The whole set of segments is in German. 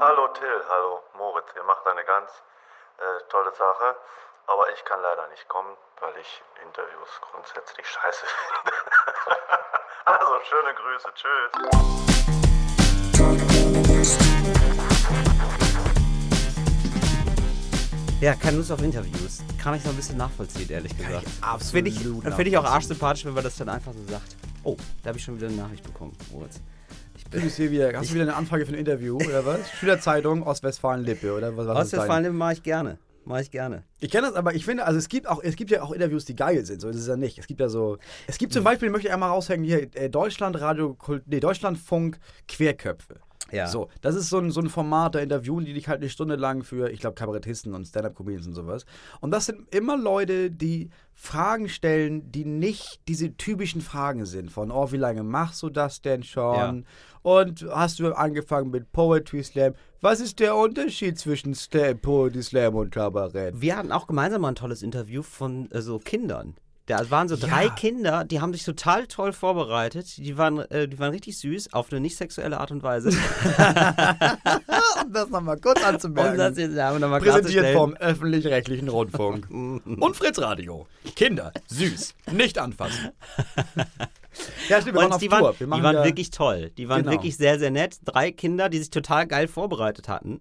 Hallo Till, hallo Moritz. Ihr macht eine ganz äh, tolle Sache, aber ich kann leider nicht kommen, weil ich Interviews grundsätzlich scheiße finde. also schöne Grüße, tschüss. Ja, keine Lust auf Interviews. Kann ich so ein bisschen nachvollziehen, ehrlich gesagt. absolut Finde ich, find ich auch arschsympathisch, wenn man das dann einfach so sagt. Oh, da habe ich schon wieder eine Nachricht bekommen, Moritz. Du bist hier wieder, hast du wieder eine Anfrage für ein Interview oder was? Schülerzeitung Ostwestfalen-Lippe oder was? was ist dein- Ostwestfalen mache ich gerne. Mache ich gerne. Ich kenne das, aber ich finde, also es gibt auch, es gibt ja auch Interviews, die geil sind. So ist es ja nicht. Es gibt ja so, es gibt zum Beispiel, möchte ich einmal raushängen hier, äh, Deutschlandradio, nee, Deutschlandfunk Querköpfe. Ja. So, das ist so ein, so ein Format, da interviewen die dich halt eine Stunde lang für, ich glaube, Kabarettisten und Stand-Up-Comedians und sowas. Und das sind immer Leute, die Fragen stellen, die nicht diese typischen Fragen sind. Von, oh, wie lange machst du das denn schon? Und hast du angefangen mit Poetry Slam? Was ist der Unterschied zwischen Slam, Poetry Slam und Kabarett? Wir hatten auch gemeinsam mal ein tolles Interview von äh, so Kindern. Da waren so drei Ja. Kinder, die haben sich total toll vorbereitet. Die waren, äh, die waren richtig süß, auf eine nicht sexuelle Art und Weise. Um das nochmal kurz Und das anzumerken. jetzt wir nochmal Präsentiert vom öffentlich-rechtlichen Rundfunk. und Fritz Radio. Kinder, süß, nicht anfassen. Ja, stimmt, wir waren Und auf die Tour. waren, Wir die waren wirklich toll. Die waren Genau. wirklich sehr, sehr nett. Drei Kinder, die sich total geil vorbereitet hatten.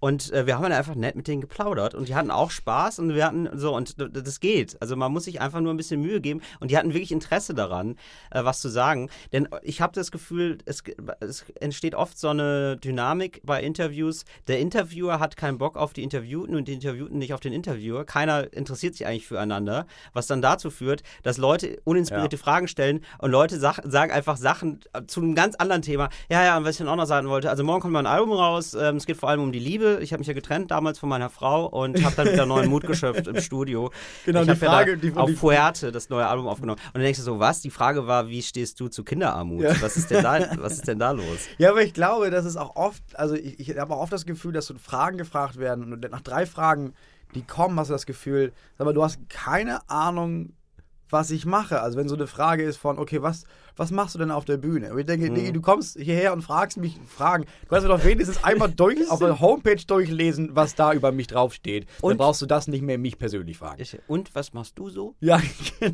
Und äh, wir haben dann einfach nett mit denen geplaudert und die hatten auch Spaß und wir hatten so, und das geht. Also man muss sich einfach nur ein bisschen Mühe geben und die hatten wirklich Interesse daran, äh, was zu sagen. Denn ich habe das Gefühl, es, es entsteht oft so eine Dynamik bei Interviews. Der Interviewer hat keinen Bock auf die Interviewten und die Interviewten nicht auf den Interviewer. Keiner interessiert sich eigentlich füreinander, was dann dazu führt, dass Leute uninspirierte Fragen stellen und Leute sach- sagen einfach Sachen äh, zu einem ganz anderen Thema. Ja, ja, und was ich dann auch noch sagen wollte, also morgen kommt mal ein Album raus, ähm, es geht vor allem um die Liebe. Ich habe mich ja getrennt damals von meiner Frau und habe dann wieder neuen Mut geschöpft im Studio. Genau, ich die ja Frage, da die- auf die- Fuerte das neue Album aufgenommen. Und dann denkst du so, was? Die Frage war, wie stehst du zu Kinderarmut? Ja. Was, ist denn da, was ist denn da los? Ja, aber ich glaube, dass es auch oft, also ich, ich habe auch oft das Gefühl, dass so Fragen gefragt werden und nach drei Fragen, die kommen, hast du das Gefühl, mal, du hast keine Ahnung, was ich mache. Also wenn so eine Frage ist von, okay, was, was machst du denn auf der Bühne? Und ich denke, Digi, du kommst hierher und fragst mich Fragen. Du kannst mir doch wenigstens einmal durch, auf der Homepage durchlesen, was da über mich draufsteht. Dann Und? brauchst du das nicht mehr mich persönlich fragen. Und was machst du so? Ja,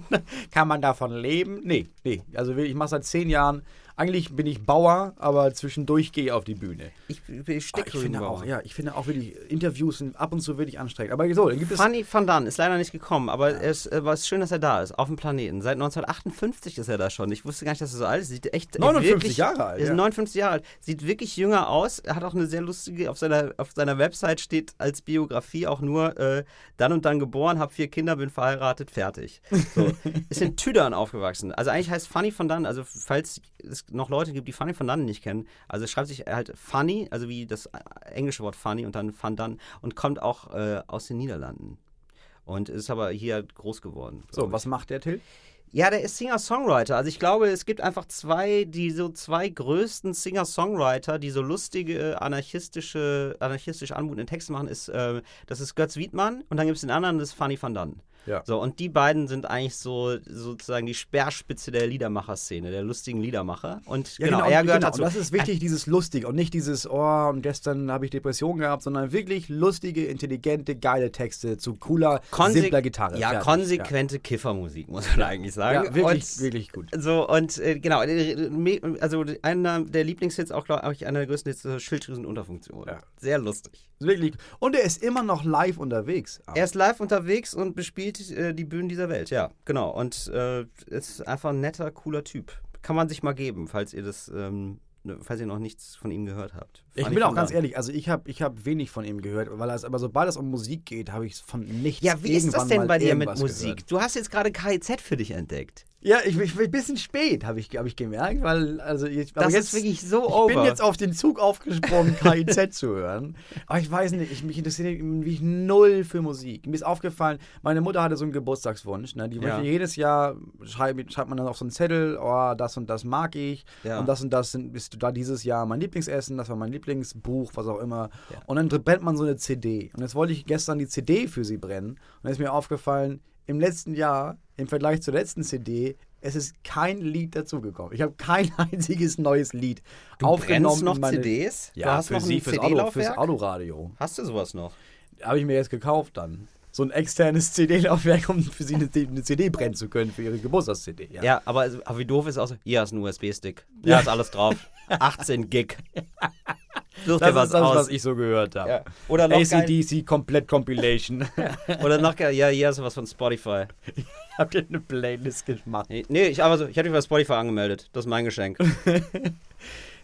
kann man davon leben? Nee, nee. Also ich mache seit zehn Jahren, eigentlich bin ich Bauer, aber zwischendurch gehe ich auf die Bühne. Ich, ich Ah, steck ich finde auch, ja, ich finde auch wirklich, Interviews sind ab und zu wirklich anstrengend. Aber so, dann gibt es. Fanny van Dan ist leider nicht gekommen, aber es äh, war es schön, dass er da ist, auf dem Planeten. Seit 1958 ist er da schon. Ich wusste gar nicht, dass er so alt ist. Sieht echt 59 wirklich, Jahre alt, Er ist ja. 59 Jahre alt. Sieht wirklich jünger aus. Er hat auch eine sehr lustige, auf seiner, auf seiner Website steht als Biografie auch nur äh, dann und dann geboren, hab vier Kinder, bin verheiratet, fertig. So. ist in Tüdern aufgewachsen. Also eigentlich heißt Fanny van Dan, also falls es noch Leute gibt, die Fanny van Dan nicht kennen, also es schreibt sich halt Fanny, also wie das englische Wort Fanny und dann van Dan und kommt auch äh, aus den Niederlanden. Und ist aber hier groß geworden. So, was macht der Till? Ja, der ist Singer-Songwriter. Also ich glaube, es gibt einfach zwei, die so zwei größten Singer-Songwriter, die so lustige, anarchistische, anarchistisch anmutende Texte machen, ist, äh, das ist Götz Wiedmann und dann gibt es den anderen, das ist Fanny van Dan. Ja. So, und die beiden sind eigentlich so sozusagen die Speerspitze der Liedermacher-Szene, der lustigen Liedermacher. Und genau, er gehört genau. dazu. Und das ist wichtig, dieses Lustige und nicht dieses, oh, und gestern habe ich Depression gehabt, sondern wirklich lustige, intelligente, geile Texte zu cooler, Konse- simpler Gitarre. Ja, Fertig. konsequente Kiffermusik, muss man eigentlich sagen. Ja, wirklich, und, wirklich gut. So, und äh, genau, äh, also einer der Lieblingshits, auch glaube ich, einer der größten Hits, äh, Schilddrüsenunterfunktion. Ja. Sehr lustig. Wirklich. Und er ist immer noch live unterwegs. Er ist live unterwegs und bespielt äh, die Bühnen dieser Welt, ja, genau. Und äh, ist einfach ein netter, cooler Typ. Kann man sich mal geben, falls ihr das, ähm, ne, falls ihr noch nichts von ihm gehört habt. Ich bin auch ganz ehrlich, also ich habe ich hab wenig von ihm gehört, weil es, aber sobald es um Musik geht, habe ich von nichts Ja, wie ist das denn bei dir mit Musik? Gehört. Du hast jetzt gerade KIZ für dich entdeckt. Ja, ich, ich bin ein bisschen spät, habe ich, hab ich gemerkt, weil also ich, Das jetzt, ist wirklich so ich over. bin jetzt auf den Zug aufgesprungen, KIZ zu hören. Aber ich weiß nicht, ich, mich interessiert mich null für Musik. Mir ist aufgefallen, meine Mutter hatte so einen Geburtstagswunsch. Ne? Die Ja. möchte jedes Jahr, schreibt, schreibt man dann auf so einen Zettel, oh, das und das mag ich. Ja. Und das und das sind, ist da dieses Jahr mein Lieblingsessen, das war mein Lieblingsbuch, was auch immer. Ja. Und dann brennt man so eine CD. Und jetzt wollte ich gestern die CD für sie brennen. Und dann ist mir aufgefallen, im letzten Jahr, im Vergleich zur letzten CD, es ist kein Lied dazugekommen. Ich habe kein einziges neues Lied Du aufgenommen. noch in meine, CDs? Ja, du hast für noch sie, fürs, Auto, fürs? Autoradio. Hast du sowas noch? Habe ich mir jetzt gekauft dann. So ein externes CD-Laufwerk, um für sie eine, eine CD brennen zu können, für ihre Geburtstags-CD. Ja. Ja, aber, aber wie doof ist auch so, hier ist ein USB-Stick. Ja, ist alles drauf. 18 Gig. Such dir was das, aus. was ich so gehört habe. ja. Oder noch ACDC komplett Compilation. oder noch geil, ja, hier hast du was von Spotify. Habt ihr eine Playlist gemacht? Nee, nee ich, aber so, ich hatte mich bei Spotify angemeldet. Das ist mein Geschenk.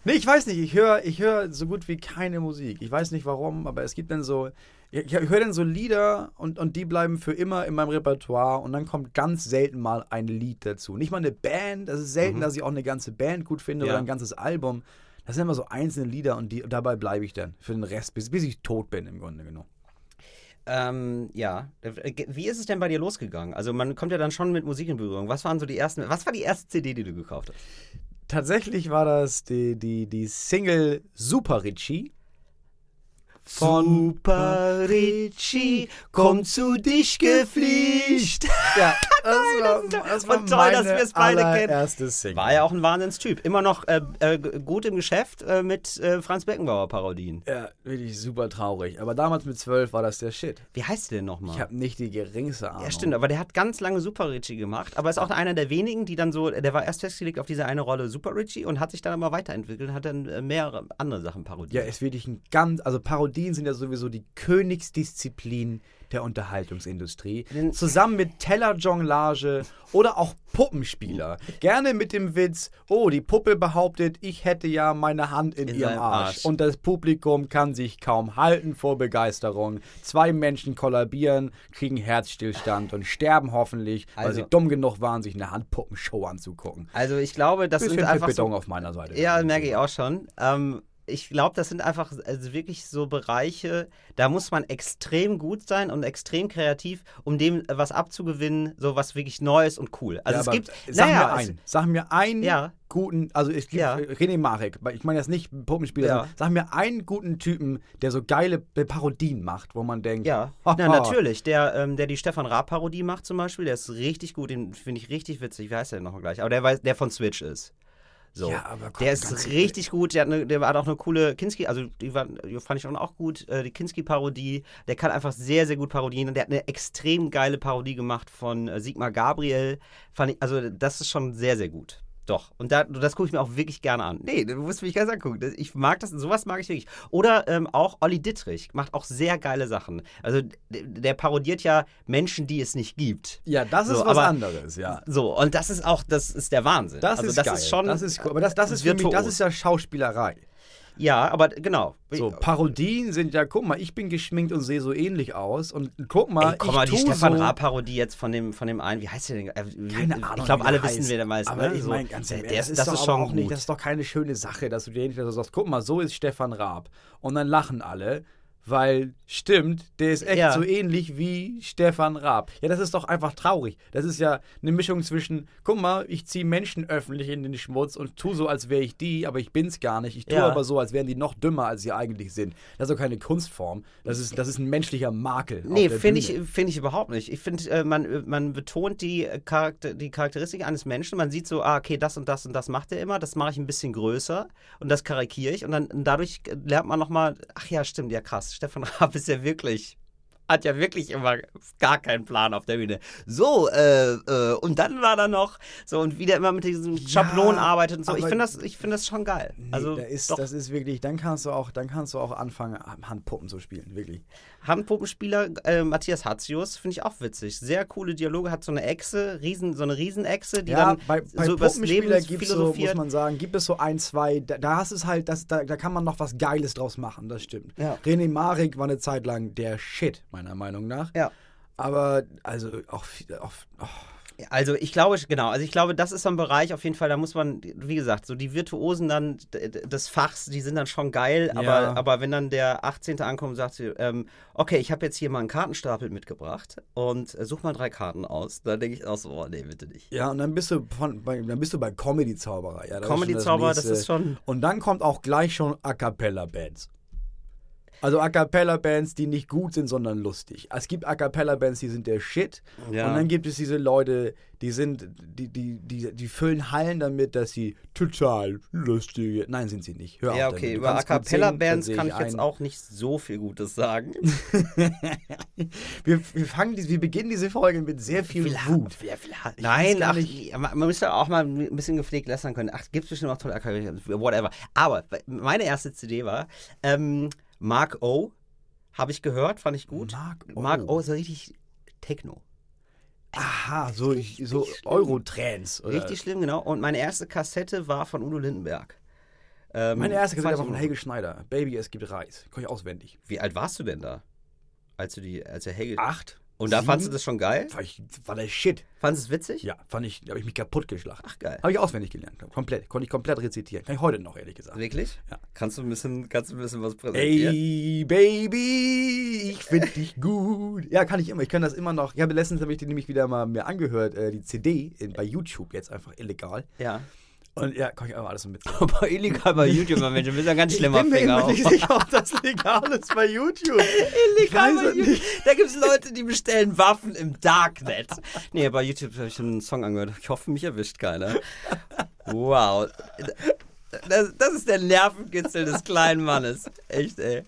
Nee, ich weiß nicht. Ich höre ich hör so gut wie keine Musik. Ich weiß nicht warum, aber es gibt dann so. Ich, höre dann so Lieder und, und die bleiben für immer in meinem Repertoire und dann kommt ganz selten mal ein Lied dazu. Nicht mal eine Band. Das ist selten, dass ich auch eine ganze Band gut finde Ja. oder ein ganzes Album. Das sind immer so einzelne Lieder und die, dabei bleibe ich dann für den Rest, bis, bis ich tot bin im Grunde genommen. ähm, ja. Wie ist es denn bei dir losgegangen? Also man kommt ja dann schon mit Musik in Berührung. Was waren so die ersten, was war die erste CD, die du gekauft hast? Tatsächlich war das die, die, die Single Super Richie. Von Super Richie, komm zu dich gefliegt. Ja, das war, das war und toll, dass wir es beide kennen. War ja auch ein Wahnsinnstyp. Immer noch äh, äh, gut im Geschäft äh, mit äh, Franz Beckenbauer Parodien. Ja, wirklich super traurig. Aber damals mit zwölf war das der Shit. Wie heißt der denn nochmal? Ich habe nicht die geringste Ahnung. Ja, stimmt, aber der hat ganz lange Super Richie gemacht, aber ist auch einer der wenigen, die dann so, der war erst festgelegt auf diese eine Rolle Super Richie und hat sich dann aber weiterentwickelt und hat dann äh, mehrere andere Sachen Ja, parodiert. ist wirklich ein ganz, also Parodien sind ja sowieso die Königsdisziplin der Unterhaltungsindustrie. Zusammen mit Tellerjonglage oder auch Puppenspieler. Gerne mit dem Witz, oh, die Puppe behauptet, ich hätte ja meine Hand in, In ihrem Arsch. Arsch. Und das Publikum kann sich kaum halten vor Begeisterung. Zwei Menschen kollabieren, kriegen Herzstillstand und sterben hoffentlich, weil Also- sie dumm genug waren, sich eine Handpuppenshow anzugucken. Also ich glaube, das Bisschen sind einfach Beton so, auf meiner Seite. Ja, merke ich auch schon. Ähm, ich glaube, das sind einfach also wirklich so Bereiche, da muss man extrem gut sein und extrem kreativ, um dem was abzugewinnen, so was wirklich Neues und cool. Also ja, es gibt, sag naja, mir einen. Sag mir einen Ja. guten, also es gibt Ja. äh, René Marek, ich meine jetzt nicht Puppenspieler, Ja. sag mir einen guten Typen, der so geile äh, Parodien macht, wo man denkt, Ja, Na, natürlich. Der, ähm, der die Stefan Raab-Parodie macht zum Beispiel, der ist richtig gut, den finde ich richtig witzig. Wie heißt der noch gleich? Aber der, weiß, der von Switch ist. So. Ja, aber komm, der ist richtig gut. Der hat, eine, der hat auch eine coole Kinski, also die, war, die fand ich auch gut. Äh, die Kinski-Parodie. Der kann einfach sehr, sehr gut parodieren. Und der hat eine extrem geile Parodie gemacht von äh, Sigmar Gabriel. Fand ich, also das ist schon sehr, sehr gut. Doch. Und da, das gucke ich mir auch wirklich gerne an. Nee, du musst mich ganz angucken. Ich mag das, sowas mag ich wirklich. Oder ähm, auch Olli Dittrich macht auch sehr geile Sachen. Also der parodiert ja Menschen, die es nicht gibt. Ja, das ist So, was aber- anderes, ja. So, und das ist auch, das ist der Wahnsinn. Das also ist das geil. ist schon. das ist cool. Aber das, das ist für mich, das ist ja Schauspielerei. Ja, aber genau. So, Parodien sind ja, guck mal, ich bin geschminkt und sehe so ähnlich aus und guck mal, Ey, guck ich mal, die Stefan so, Raab-Parodie jetzt von dem, von dem einen, wie heißt der denn? Äh, Keine ich Ahnung. glaube, wie alle der wissen, heißt. wer der meist. Aber ne? ich meine, ganz der Ernst, ist, das das ist schon auch nicht, gut. das ist doch keine schöne Sache, dass du dir nicht sagst, guck mal, so ist Stefan Raab. Und dann lachen alle, weil stimmt, der ist echt Ja. so ähnlich wie Stefan Raab. Ja, das ist doch einfach traurig. Das ist ja eine Mischung zwischen, guck mal, ich ziehe Menschen öffentlich in den Schmutz und tu so, als wäre ich die, aber ich bin's gar nicht. Ich tue Ja. aber so, als wären die noch dümmer, als sie eigentlich sind. Das ist doch keine Kunstform. Das ist, das ist ein menschlicher Makel. Nee, finde ich, find ich überhaupt nicht. Ich finde, äh, man, äh, man betont die, äh, Charakter, die Charakteristik eines Menschen. Man sieht so, ah, okay, das und das und das macht er immer. Das mache ich ein bisschen größer und das karikiere ich. Und dann dadurch lernt man nochmal, ach ja, stimmt, ja krass. Stefan Raab ist ja wirklich, hat ja wirklich immer gar keinen Plan auf der Bühne. So, äh, äh, und dann war da noch, so, und wie der immer mit diesen Schablonen arbeitet und so. Ich finde das, ich find das schon geil. Nee, also, da ist, das ist wirklich, dann kannst du auch, dann kannst du auch anfangen, Handpuppen zu spielen, wirklich. Handpuppenspieler äh, Matthias Hatzius finde ich auch witzig. Sehr coole Dialoge, hat so eine Echse, riesen, so eine Riesenechse, die ja, dann bei, bei so übers Leben gibt es so, muss man sagen, gibt es so ein, zwei, da, da hast es halt, das, da, da kann man noch was Geiles draus machen, das stimmt. Ja. René Marek war eine Zeit lang der Shit, meiner Meinung nach. ja. Aber, also, auch, auch oh, Also ich glaube, genau, also ich glaube, das ist so ein Bereich auf jeden Fall, da muss man, wie gesagt, so die Virtuosen dann des Fachs, die sind dann schon geil, aber, Ja. aber wenn dann der 18. ankommt und sagt, ähm, okay, ich habe jetzt hier mal einen Kartenstapel mitgebracht und äh, such mal drei Karten aus, dann denke ich auch so, oh nee, bitte nicht. ja, und dann bist du von, bei, dann bist du bei Comedy-Zauberer. Ja, das ist schon Comedy-Zauber, das nächste. ist schon, Und dann kommt auch gleich schon A Cappella-Bands. Also A Cappella-Bands, die nicht gut sind, sondern lustig. Es gibt A Cappella-Bands, die sind der Shit. Ja. Und dann gibt es diese Leute, die sind, die, die, die, die füllen Hallen damit, dass sie total lustige. Nein, sind sie nicht. Hör Ja, auf okay, über A Cappella-Bands dann kann ich jetzt auch nicht so viel Gutes sagen. Wir, wir, fangen, wir beginnen diese Folge mit sehr viel Wut. Nein, ach, man müsste auch mal ein bisschen gepflegt lästern können. Ach, gibt es bestimmt auch tolle Akademien, whatever. Aber meine erste CD war ähm, Mark O. Habe ich gehört, fand ich gut. Mark O. Mark O. so richtig Techno. Aha, so, so Eurotrans. Richtig schlimm, genau. Und meine erste Kassette war von Udo Lindenberg. Ähm, Meine erste Kassette war von. Helge Schneider. Baby, es gibt Reis. Kann ich auswendig. Wie alt warst du denn da? Als du die, als der Helge. Acht. Und da fandst du das schon geil? War, ich, war der Shit. Fandest du es witzig? Ja, fand ich, da habe ich mich kaputt geschlagen. Ach, geil. Habe ich auswendig gelernt. Komplett. Konnte ich komplett rezitieren. Kann ich heute noch, ehrlich gesagt. Wirklich? Ja. Kannst du ein bisschen, kannst du ein bisschen was präsentieren? Ey, Baby, ich finde dich gut. Ja, kann ich immer. Ich kann das immer noch. Ich habe letztens habe ich die nämlich wieder mal mir angehört, äh, die CD in, bei YouTube jetzt einfach illegal. Ja. Und ja, kann ich einfach alles so mit. Aber illegal bei YouTube, Mensch, du bist ein ganz schlimmer ich bin Finger. nicht sicher, ob das legal ist bei YouTube. Illegal bei YouTube. Da gibt es Leute, die bestellen Waffen im Darknet. Nee, bei YouTube habe ich einen Song angehört. Ich hoffe, mich erwischt keiner. Wow. Das, das ist der Nervenkitzel des kleinen Mannes. Echt, ey.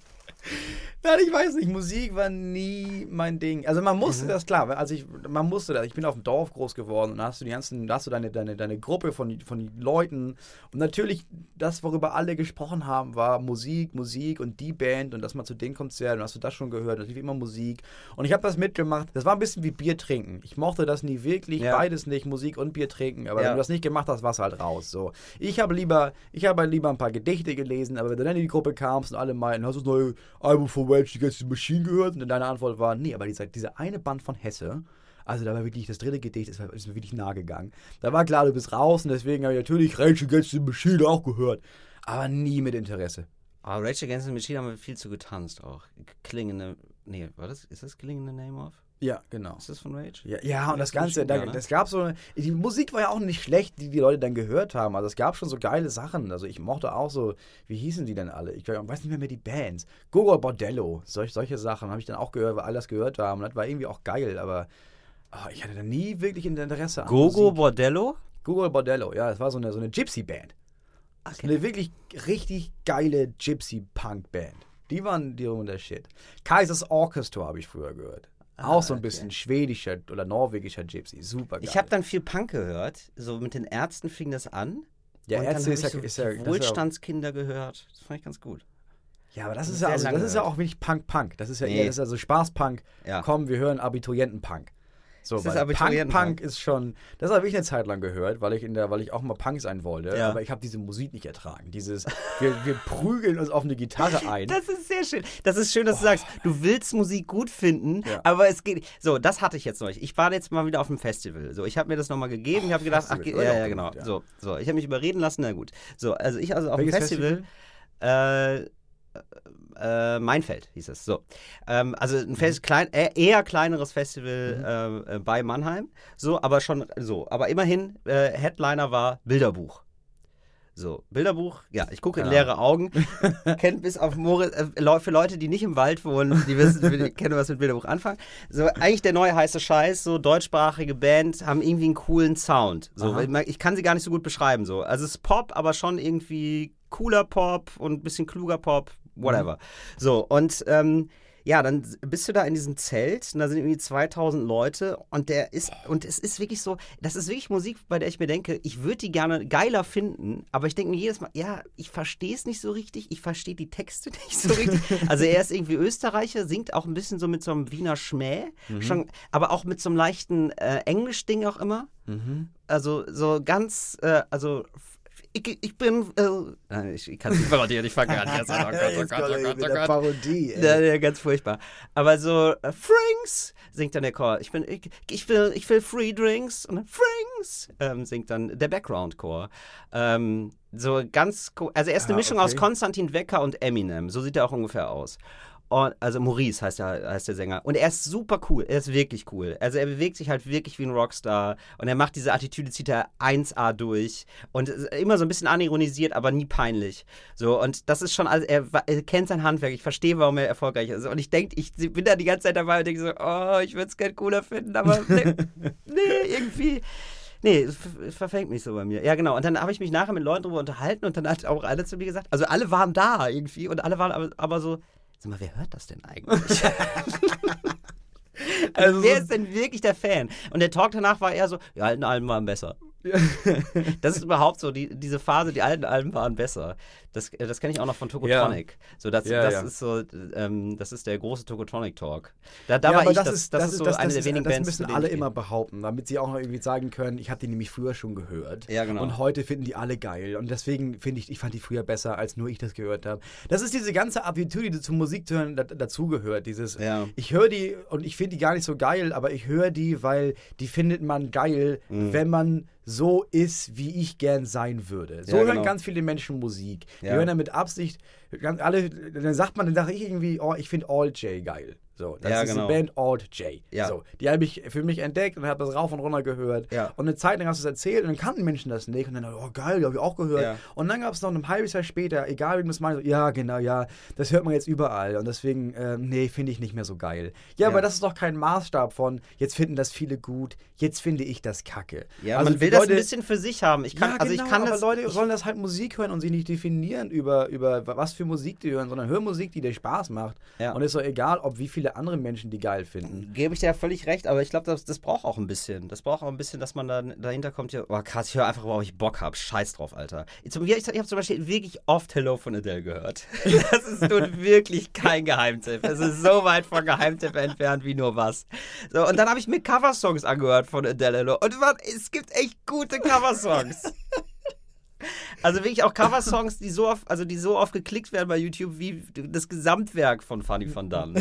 Nein, ich weiß nicht, Musik war nie mein Ding. Also man musste das, klar, also ich, man musste das, ich bin auf dem Dorf groß geworden und da hast du die ganzen, da hast du deine, deine, deine Gruppe von, von Leuten und natürlich das, worüber alle gesprochen haben, war Musik, Musik und die Band und dass man zu den Konzerten, hast du das schon gehört, das lief immer Musik und ich habe das mitgemacht, das war ein bisschen wie Bier trinken. Ich mochte das nie wirklich, Ja. beides nicht, Musik und Bier trinken, aber Ja. wenn du das nicht gemacht hast, warst du halt raus, so. Ich habe lieber, ich habe lieber ein paar Gedichte gelesen, aber wenn du dann in die Gruppe kamst und alle meinten, hast du das neue Album von Rage Against the Machine gehört? Und dann deine Antwort war, nee, aber dieser, dieser eine Band von Hesse, also da war wirklich das dritte Gedicht, ist, ist mir wirklich nah gegangen. Da war klar, du bist raus und deswegen habe ich natürlich Rage Against the Machine auch gehört. Aber nie mit Interesse. Aber Rage Against the Machine haben wir viel zu getanzt auch. Klingende. Nee, war das? Ist das Klingende Name of? Ja, genau. Ist das von Rage? Ja, ja, und das Das Ganze, da, ne? das gab so, die Musik war ja auch nicht schlecht, die die Leute dann gehört haben. Also es gab schon so geile Sachen. Also ich mochte auch so, wie hießen die denn alle? Ich weiß nicht mehr mehr die Bands. Gogo Bordello, solch, solche Sachen habe ich dann auch gehört, weil alle das gehört haben. Und das war irgendwie auch geil, aber ah, ich hatte da nie wirklich Interesse an Gogo Musik. Bordello? Gogo Bordello, ja, das war so eine, so eine Gypsy-Band. Eine wirklich richtig geile Gypsy-Punk-Band. Die waren die der Shit. Kaisers Orchestra habe ich früher gehört. Auch so ein okay. bisschen schwedischer oder norwegischer Gypsy. Super geil. Ich habe dann viel Punk gehört. So mit den Ärzten fing das an. Ja, und Ärzte dann ist ja- ist so das ist ja- Wohlstandskinder gehört. Das fand ich ganz gut. Ja, aber das ist Sehr ja, also, das ist ja auch wirklich Punk-Punk. Das ist ja Nee. eher, das ist ja so Spaß-Punk. Ja. Komm, wir hören Abiturienten-Punk. So, Das ist Abiturienten-Punk. Punk-Punk ist schon, das habe ich eine Zeit lang gehört, weil ich in der, weil ich auch mal Punk sein wollte. Ja. Aber ich habe diese Musik nicht ertragen. Dieses, wir, wir prügeln uns auf eine Gitarre ein. Das ist sehr schön. Das ist schön, dass du sagst, du willst Musik gut finden, Ja. aber es geht. So, das hatte ich jetzt noch. Ich war jetzt mal wieder auf dem Festival. So, ich habe mir das nochmal gegeben. Ich habe gedacht, ach, Festival. ge- ja, ja, genau. ja. So, so, ich habe mich überreden lassen. Na gut. So, also ich also auf dem Festival. Äh, äh, Mainfeld hieß es. So, ähm, also ein Mhm. Fest, klein, äh, eher kleineres Festival äh, äh, bei Mannheim. So, aber schon so. Aber immerhin äh, Headliner war Bilderbuch. So, Bilderbuch, ja, ich gucke in Ja. leere Augen. Kennt bis auf Moritz, äh, für Leute, die nicht im Wald wohnen, die wissen, die kennen was mit Bilderbuch anfangen. So, eigentlich der neue heiße Scheiß, so deutschsprachige Band, haben irgendwie einen coolen Sound. So, Aha. ich- ich kann sie gar nicht so gut beschreiben. So. Also es ist Pop, aber schon irgendwie cooler Pop und ein bisschen kluger Pop, whatever. So, und ähm, ja, dann bist du da in diesem Zelt und da sind irgendwie 2000 Leute und der ist, und es ist wirklich so, das ist wirklich Musik, bei der ich mir denke, ich würde die gerne geiler finden, aber ich denke mir jedes Mal, ja, ich verstehe es nicht so richtig, ich verstehe die Texte nicht so richtig. Also er ist irgendwie Österreicher, singt auch ein bisschen so mit so einem Wiener Schmäh, schon, aber auch mit so einem leichten äh, Englisch-Ding auch immer. Also so ganz, äh, also ich, ich bin, äh, ich, ich kann es nicht parodieren, ich fange gar nicht erst an. Oh Gott, oh Gott, oh Gott, oh Gott. Parodie. ey. Ja, ja, ganz furchtbar. Aber so, äh, Frings singt dann der Chor. Ich, bin, ich, ich, will, ich will Free Drinks. Und dann Frings ähm, singt dann der Background-Chor. Ähm, so ganz, also er ist eine Ah, Mischung okay. aus Konstantin Wecker und Eminem. So sieht er auch ungefähr aus. Und, also Maurice heißt der, heißt der Sänger. Und er ist super cool. Er ist wirklich cool. Also er bewegt sich halt wirklich wie ein Rockstar. Und er macht diese Attitüde, zieht er 1A durch. Und immer so ein bisschen anironisiert, aber nie peinlich. So, und das ist schon, also er, er kennt sein Handwerk. Ich verstehe, warum er erfolgreich ist. Und ich denke, ich bin da die ganze Zeit dabei und denke so, oh, ich würde es gerne cooler finden, aber nee, nee irgendwie. Nee, es verfängt mich so bei mir. Ja, genau. Und dann habe ich mich nachher mit Leuten darüber unterhalten und dann hat auch alle zu mir gesagt, also alle waren da irgendwie und alle waren aber, aber so, sag mal, wer hört das denn eigentlich? also, wer ist denn wirklich der Fan? Und der Talk danach war eher so, die alten Alben waren besser. das ist überhaupt so, die, diese Phase, die alten Alben waren besser. Das, äh, das kenne ich auch noch von Tokotronic. Ja. So, das, ja, das ja. ist so, ähm, das ist der große Tokotronic-Talk. Da, da war ich, das, ist, das, das ist so das, eine der wenigen Bands. Das müssen alle immer behaupten, damit sie auch noch irgendwie sagen können, ich habe die nämlich früher schon gehört. Ja, genau. Und heute finden die alle geil. Und deswegen finde ich, ich fand die früher besser, als nur ich das gehört habe. Das ist diese ganze Attitüde, die zum Musik zu hören dazugehört. Dieses, ich höre die und ich finde die gar nicht so geil, aber ich höre die, weil die findet man geil, mhm. wenn man so ist, wie ich gern sein würde. So ja, hören genau. ganz viele Menschen Musik. Die hören dann mit Absicht, alle, dann sagt man, dann sage ich irgendwie, oh, ich finde All J geil. So, das ja, ist genau. die Band Alt J. Ja. So, die habe ich für mich entdeckt und habe das rauf und runter gehört. Ja. Und eine Zeit lang hast du es erzählt und dann kannten Menschen das nicht. Und dann, oh geil, die habe ich auch gehört. Und dann gab es noch ein halbes Jahr später, egal wie du es meinst, so, ja, genau, ja, das hört man jetzt überall. Und deswegen, äh, nee, finde ich nicht mehr so geil. Ja, aber das ist doch kein Maßstab von, jetzt finden das viele gut, jetzt finde ich das kacke. Ja, also man will Leute, das ein bisschen für sich haben. Ich kann, ja, also genau, ich kann aber das, Leute sollen das halt Musik hören und sich nicht definieren über, über was für Musik die hören, sondern hör Musik, die dir Spaß macht. Ja. Und es ist doch egal, ob wie viele andere Menschen die geil finden. Gebe ich dir ja völlig recht, aber ich glaube, das, das braucht auch ein bisschen. Das braucht auch ein bisschen, dass man da dahinter kommt, ja, oh krass, ich höre einfach, worauf ich Bock habe. Scheiß drauf, Alter. Ich, ich habe zum Beispiel wirklich oft Hello von Adele gehört. Das ist nun wirklich kein Geheimtipp. Es ist so weit von Geheimtipp entfernt wie nur was. So, und dann habe ich mir Coversongs angehört von Adele Hello. Und man, es gibt echt gute Coversongs. Also wirklich auch Coversongs, die so oft, also die so oft geklickt werden bei YouTube wie das Gesamtwerk von Fanny van Dan.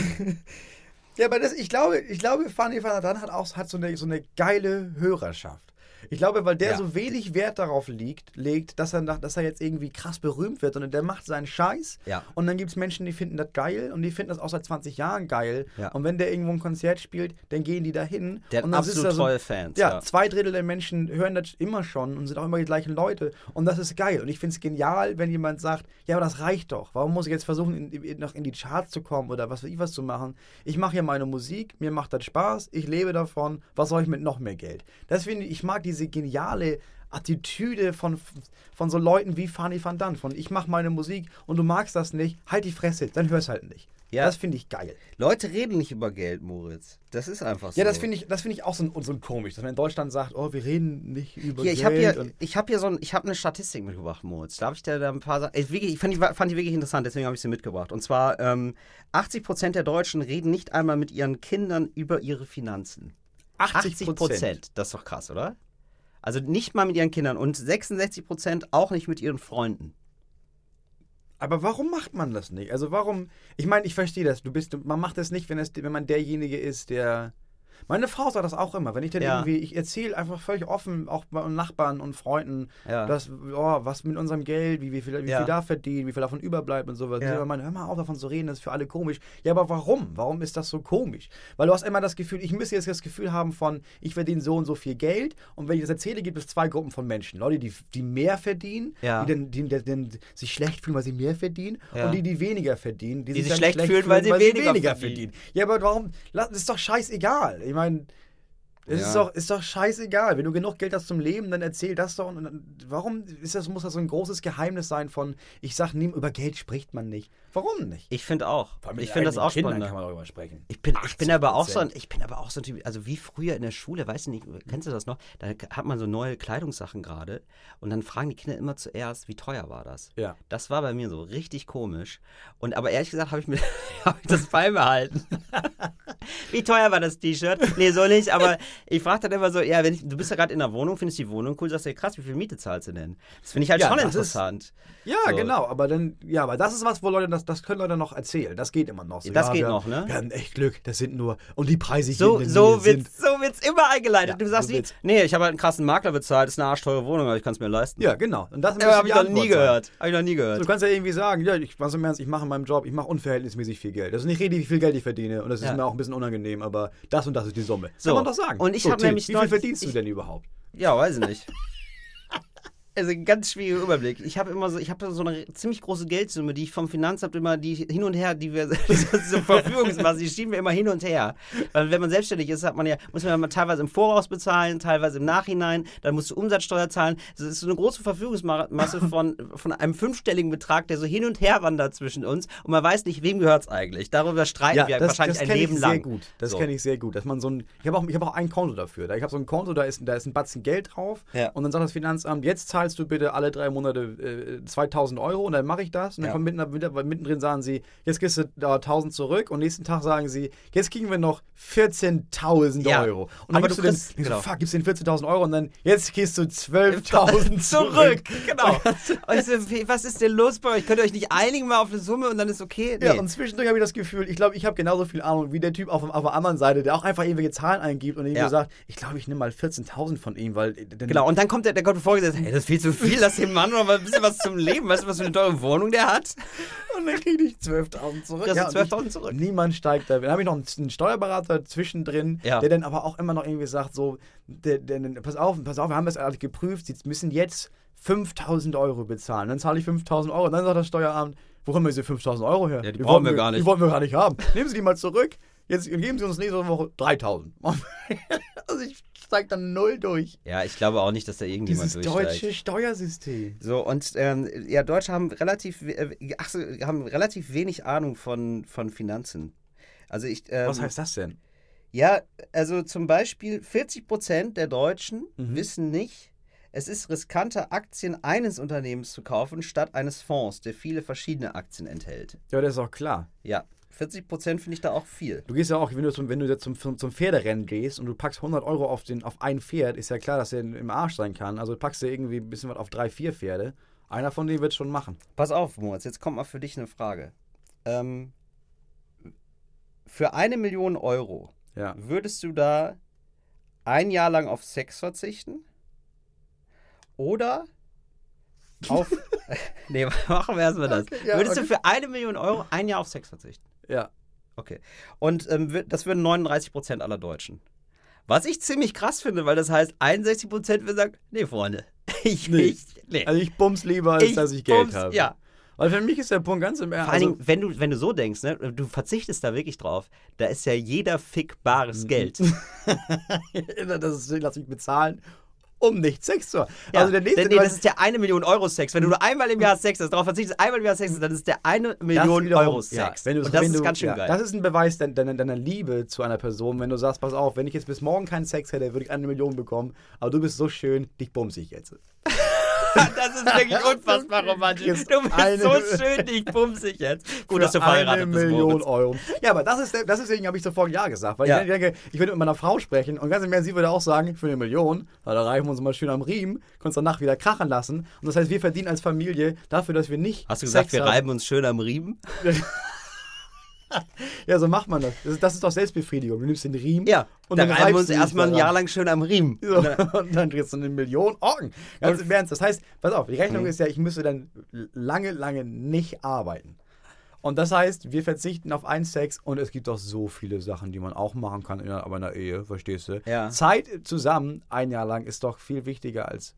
Ja, aber das, ich glaube, ich glaube, Fanny van Dan hat auch hat so eine, so eine geile Hörerschaft. Ich glaube, weil der Ja. so wenig Wert darauf liegt, legt, dass er, dass er jetzt irgendwie krass berühmt wird, sondern der macht seinen Scheiß. Ja. Und dann gibt es Menschen, die finden das geil und die finden das auch seit 20 Jahren geil. Ja. Und wenn der irgendwo ein Konzert spielt, dann gehen die dahin. Der hat absolut so, treue Fans. Ja, zwei Drittel der Menschen hören das immer schon und sind auch immer die gleichen Leute. Und das ist geil. Und ich finde es genial, wenn jemand sagt, ja, aber das reicht doch. Warum muss ich jetzt versuchen, in, in, noch in die Charts zu kommen oder was weiß ich was zu machen? Ich mache ja meine Musik, mir macht das Spaß, ich lebe davon. Was soll ich mit noch mehr Geld? Das finde ich, ich mag diese geniale Attitüde von, von so Leuten wie Fanny van Dan. Von ich mache meine Musik und du magst das nicht, halt die Fresse, dann hör's halt nicht. Ja. Das finde ich geil. Leute reden nicht über Geld, Moritz. Das ist einfach so. Ja, das finde ich, das finde ich auch so, ein- so ein komisch, dass man in Deutschland sagt, oh, wir reden nicht über Hier, ich Geld. habe hier, ich habe hier so ein, ich habe eine Statistik mitgebracht, Moritz. Darf ich dir da ein paar Sachen? Ich, wirklich, ich fand, die, fand die wirklich interessant, deswegen habe ich sie mitgebracht. Und zwar, ähm, 80% der Deutschen reden nicht einmal mit ihren Kindern über ihre Finanzen. 80 Prozent. Das ist doch krass, oder? Also nicht mal mit ihren Kindern und 66 Prozent auch nicht mit ihren Freunden. Aber warum macht man das nicht? Also warum? Ich meine, ich verstehe das. Du bist, man macht das nicht, wenn es, wenn man derjenige ist, der. Meine Frau sagt das auch immer. Wenn ich dann Ja. irgendwie, ich erzähle einfach völlig offen, auch bei Nachbarn und Freunden, Ja. dass, oh, was mit unserem Geld, wie, wie viel, wie Ja. viel da verdienen, wie viel davon überbleibt und sowas. Ja. Man, hör mal auf, davon zu reden, das ist für alle komisch. Ja, aber warum? Warum ist das so komisch? Weil du hast immer das Gefühl, ich müsste jetzt das Gefühl haben von, ich verdiene so und so viel Geld und wenn ich das erzähle, gibt es zwei Gruppen von Menschen. Leute, die, die mehr verdienen, die, dann, die, die, die sich schlecht fühlen, weil sie mehr verdienen und die, die weniger verdienen, Die sich sich dann schlecht fühlen, weil sie weniger verdienen. Ja, aber warum? Das ist doch scheißegal. Ich meine, es Ja. ist, doch, ist doch scheißegal. Wenn du genug Geld hast zum Leben, dann erzähl das doch. Warum ist das, muss das so ein großes Geheimnis sein von, ich sag nie, über Geld spricht man nicht. Warum nicht? Ich finde auch. Ich finde das auch Kindern spannend. kann man darüber sprechen. Ich bin, ich bin aber auch so 80%. ein, ich bin aber auch so ein Typ, also wie früher in der Schule, weißt du nicht, kennst du das noch? Da hat man so neue Kleidungssachen gerade und dann fragen die Kinder immer zuerst, wie teuer war das? Ja. Das war bei mir so richtig komisch. Und aber ehrlich gesagt habe ich mir hab ich das beibehalten. Wie teuer war das T-Shirt? Nee, so nicht, aber ich frage dann immer so, ja, wenn ich, du bist ja gerade in der Wohnung, findest die Wohnung cool, sagst du, ja, krass, wie viel Miete zahlst du denn? Das finde ich halt Ja, schon das ist- interessant. Ja, So. genau, aber dann, ja, aber das ist was, wo Leute, das, das können Leute noch erzählen. Das geht immer noch so. Das ja, geht wir, noch, ne? Wir haben echt Glück, das sind nur, und die Preise hier So, so, Nähe sind. so wird's immer eingeleitet. Ja, du sagst so wird's. nee, ich habe halt einen krassen Makler bezahlt, ist eine arschteure Wohnung, aber ich kann es mir leisten. Ja, genau. Und das muss habe ich noch nie gehört. Habe ich noch nie gehört. Du kannst ja irgendwie sagen, ja, ich, was im Ernst, ich mache in meinem Job, ich mache unverhältnismäßig viel Geld. Das ist nicht richtig, wie viel Geld ich verdiene und das ist mir auch ein bisschen unangenehm, aber das und das ist die Summe. So. Kann man doch sagen. Und ich so, hab Till, nämlich Wie viel verdienst du ich- denn überhaupt? Ja, weiß ich nicht. Also ein ganz schwieriger Überblick. Ich habe immer so, ich habe so eine ziemlich große Geldsumme, die ich vom Finanzamt immer, die hin und her, die wir so Verfügungsmasse, die schieben wir immer hin und her. Weil wenn man selbstständig ist, hat man ja, muss man ja teilweise im Voraus bezahlen, teilweise im Nachhinein, dann musst du Umsatzsteuer zahlen. Das ist so eine große Verfügungsmasse von, von einem fünfstelligen Betrag, der so hin und her wandert zwischen uns und man weiß nicht, wem gehört es eigentlich. Darüber streiten wir wahrscheinlich ein kenn Leben ich lang. sehr gut. Das So. kenne ich sehr gut. Dass man so ein, ich habe auch, ich hab auch ein Konto dafür. Ich habe so ein Konto, da ist, da ist ein Batzen Geld drauf. Ja. Und dann sagt das Finanzamt, jetzt zahlst du bitte alle drei Monate äh, 2000 Euro und dann mache ich das. Und dann Ja. kommt mitten, mitten, mittendrin sagen sie, jetzt kriegst du da 1000 zurück und nächsten Tag sagen sie, jetzt kriegen wir noch 14.000 Ja. Euro. Und dann Aber gibst du den, kriegst- denkst genau. du, fuck, gibst den 14.000 Euro und dann, jetzt kriegst du 12.000 zurück. Genau. So, wie- was ist denn los bei euch? Könnt ihr euch nicht einigen mal auf eine Summe und dann ist okay? Nee. Ja, und zwischendurch habe ich das Gefühl, ich glaube, ich habe genauso viel Ahnung wie der Typ auf, auf der anderen Seite, der auch einfach irgendwelche Zahlen eingibt und irgendwie Ja. sagt, ich glaube, ich nehme mal 14.000 von ihm, weil... äh, Genau, und dann kommt der, der kommt vorgesetzt, hey, das ist viel zu viel, lass dem Mann noch mal ein bisschen was zum Leben. Weißt du, was für eine teure Wohnung der hat? Und dann kriege ich 12.000 zurück. Ich- 12.000 zurück. Niemand steigt da. Dann habe ich noch einen, Steuerberater zwischendrin, Ja. der dann aber auch immer noch irgendwie sagt, so, der, der, pass auf, pass auf, wir haben das alles geprüft, sie müssen jetzt 5.000 Euro bezahlen. Dann zahle ich 5.000 Euro und dann sagt das Steueramt, wo kommen diese 5.000 Euro her? Ja, die brauchen wollten wir gar nicht. Die wollten wir gar nicht haben. Nehmen Sie die mal zurück. Jetzt geben Sie uns nächste Woche 3.000. also ich steige dann null durch. Ja, ich glaube auch nicht, dass da irgendjemand Dieses durchsteigt. deutsche Steuersystem. So, und ähm, ja, Deutsche haben relativ, äh, ach so, haben relativ wenig Ahnung von, von Finanzen. Also ich, ähm, Was heißt das denn? Ja, also zum Beispiel 40% der Deutschen Mhm. wissen nicht, es ist riskanter, Aktien eines Unternehmens zu kaufen, statt eines Fonds, der viele verschiedene Aktien enthält. Ja, das ist auch klar. Ja, 40% finde ich da auch viel. Du gehst ja auch, wenn du zum, wenn du jetzt zum, zum, zum Pferderennen gehst und du packst 100 Euro auf, den, auf ein Pferd, ist ja klar, dass er im Arsch sein kann. Also packst du irgendwie ein bisschen was auf drei, vier Pferde. Einer von denen wird es schon machen. Pass auf, Moritz, jetzt kommt mal für dich eine Frage. Ähm, für eine Million Euro Ja. würdest du da ein Jahr lang auf Sex verzichten? Oder auf. nee, machen wir erstmal das. ja, würdest okay. du für eine Million Euro ein Jahr auf Sex verzichten? Ja. Okay. Und ähm, das würden 39% aller Deutschen. Was ich ziemlich krass finde, weil das heißt, 61% würden sagen, nee, Freunde, ich nicht. Nee. Also ich bums lieber, als dass ich Geld bums- habe. Ja. Weil für mich ist der Punkt ganz im Ernst. Vor allen Also, Dingen, wenn du, wenn du so denkst, ne, du verzichtest da wirklich drauf, da ist ja jeder Fick Mhm. bares Geld. das ist, lass mich bezahlen, um nicht Sex zu haben. Ja, also der nächste. nee, das ist der eine Million Euro Sex. Wenn du nur einmal im Jahr Sex hast, darauf verzichtest, einmal im Jahr Sex hast, dann ist der eine Million wiederum- Euro ja, Sex. wenn du, Und das ist du, ganz schön ja, geil. Das ist ein Beweis deiner, deiner, deiner Liebe zu einer Person, wenn du sagst, pass auf, wenn ich jetzt bis morgen keinen Sex hätte, würde ich eine Million bekommen, aber du bist so schön, dich bumse ich jetzt. Das ist wirklich unfassbar romantisch. Du bist eine- so schön, ich bumse dich jetzt. Gut, dass du Für verheiratet eine bist, Million Moritz. Euro. Ja, aber das ist, das ist deswegen habe ich sofort Ja gesagt, weil Ja. ich denke, ich würde mit meiner Frau sprechen und ganz im Ernst, sie würde auch sagen, für eine Million, na, da reichen wir uns mal schön am Riemen, können uns danach wieder krachen lassen. Und das heißt, wir verdienen als Familie dafür, dass wir nicht Hast du gesagt, Sex wir reiben uns schön am Riemen? Ja, so macht man das. Das ist, das ist doch Selbstbefriedigung. Du nimmst den Riemen Ja. und dann dann reiben wir uns erstmal ein. Jahr lang schön am Riemen. So, und dann kriegst du eine Million Orgen. Ganz im Ernst. Das heißt, pass auf, die Rechnung Mhm. ist ja, ich müsste dann lange, lange nicht arbeiten. Und das heißt, wir verzichten auf einen Sex und es gibt doch so viele Sachen, die man auch machen kann in einer, in einer Ehe, verstehst du? Ja. Zeit zusammen, ein Jahr lang, ist doch viel wichtiger als.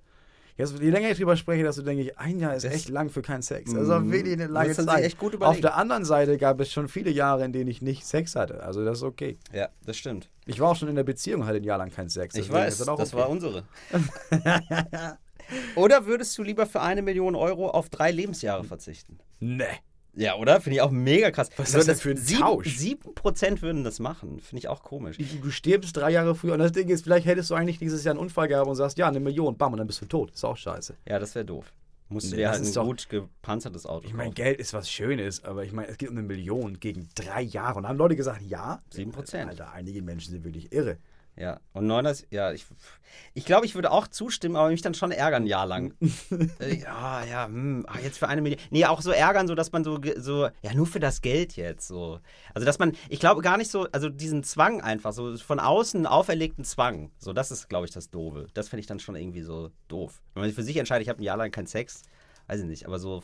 Jetzt, je länger ich drüber spreche, desto denke ich, ein Jahr ist Das- echt lang für keinen Sex. Also wirklich eine lange Zeit. echt gut Auf der anderen Seite gab es schon viele Jahre, in denen ich nicht Sex hatte. Also das ist okay. Ja, das stimmt. Ich war auch schon in der Beziehung, hatte ein Jahr lang keinen Sex. Ich Deswegen weiß, das auch das okay. war unsere. oder würdest du lieber für eine Million Euro auf drei Lebensjahre verzichten? Nee. Ja, oder? Finde ich auch mega krass. Was ist das denn für ein sieben, Tausch? Sieben Prozent würden das machen. Finde ich auch komisch. Du du stirbst drei Jahre früher und das Ding ist, vielleicht hättest du eigentlich dieses Jahr einen Unfall gehabt und sagst, ja, eine Million, bam, und dann bist du tot. Ist auch scheiße. Ja, das wäre doof. Musst du dir das halt ein doch- gut gepanzertes Auto Ich meine. Geld ist was Schönes, aber ich meine, es geht um eine Million gegen drei Jahre. Und da haben Leute gesagt, ja. 7%. Alter, einige Menschen sind wirklich irre. Ja, und Neuner, ist- ja, ich, ich glaube, ich würde auch zustimmen, aber mich dann schon ärgern, ein Jahr lang. äh, ja, ja, hm, ah, jetzt für eine Million. Nee, auch so ärgern, so dass man so, so, ja, nur für das Geld jetzt, so. Also, dass man, ich glaube gar nicht so, also diesen Zwang einfach, so von außen auferlegten Zwang, so, das ist, glaube ich, das Doofe. Das finde ich dann schon irgendwie so doof. Wenn man sich für sich entscheidet, ich habe ein Jahr lang keinen Sex, weiß ich nicht, aber so,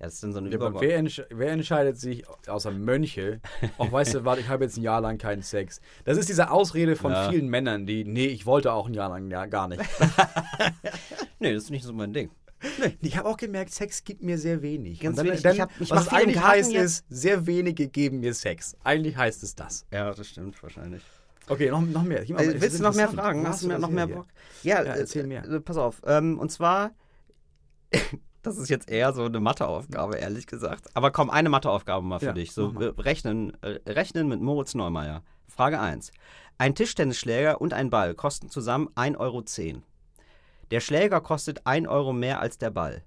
ja, das ist dann so eine Ja, aber Überwachung. wer, entsch wer entscheidet sich, außer Mönche, auch weißt du, warte, ich habe jetzt ein Jahr lang keinen Sex. Das ist diese Ausrede von Ja. vielen Männern, die, nee, ich wollte auch ein Jahr lang ja, gar nicht. Nee, das ist nicht so mein Ding. Ich habe auch gemerkt, Sex gibt mir sehr wenig. Ganz dann, wenig. Dann, Ich hab- ich was eigentlich heißt, jetzt. ist, sehr wenige geben mir Sex. Eigentlich heißt es das. Ja, das stimmt wahrscheinlich. Okay, noch, noch mehr. Mal, Äh, willst du noch mehr. Fragen? Hast du mehr, das noch mehr hier? Bock? Ja, Ja, äh, erzähl mehr. Äh, pass auf. Ähm, und zwar, das ist jetzt eher so eine Matheaufgabe, ehrlich gesagt. Aber komm, eine Matheaufgabe mal für Ja, dich. So äh, rechnen, äh, rechnen mit Moritz Neumeier. Frage 1. Ein Tischtennisschläger und ein Ball kosten zusammen 1,10 Euro. Der Schläger kostet 1 Euro mehr als der Ball.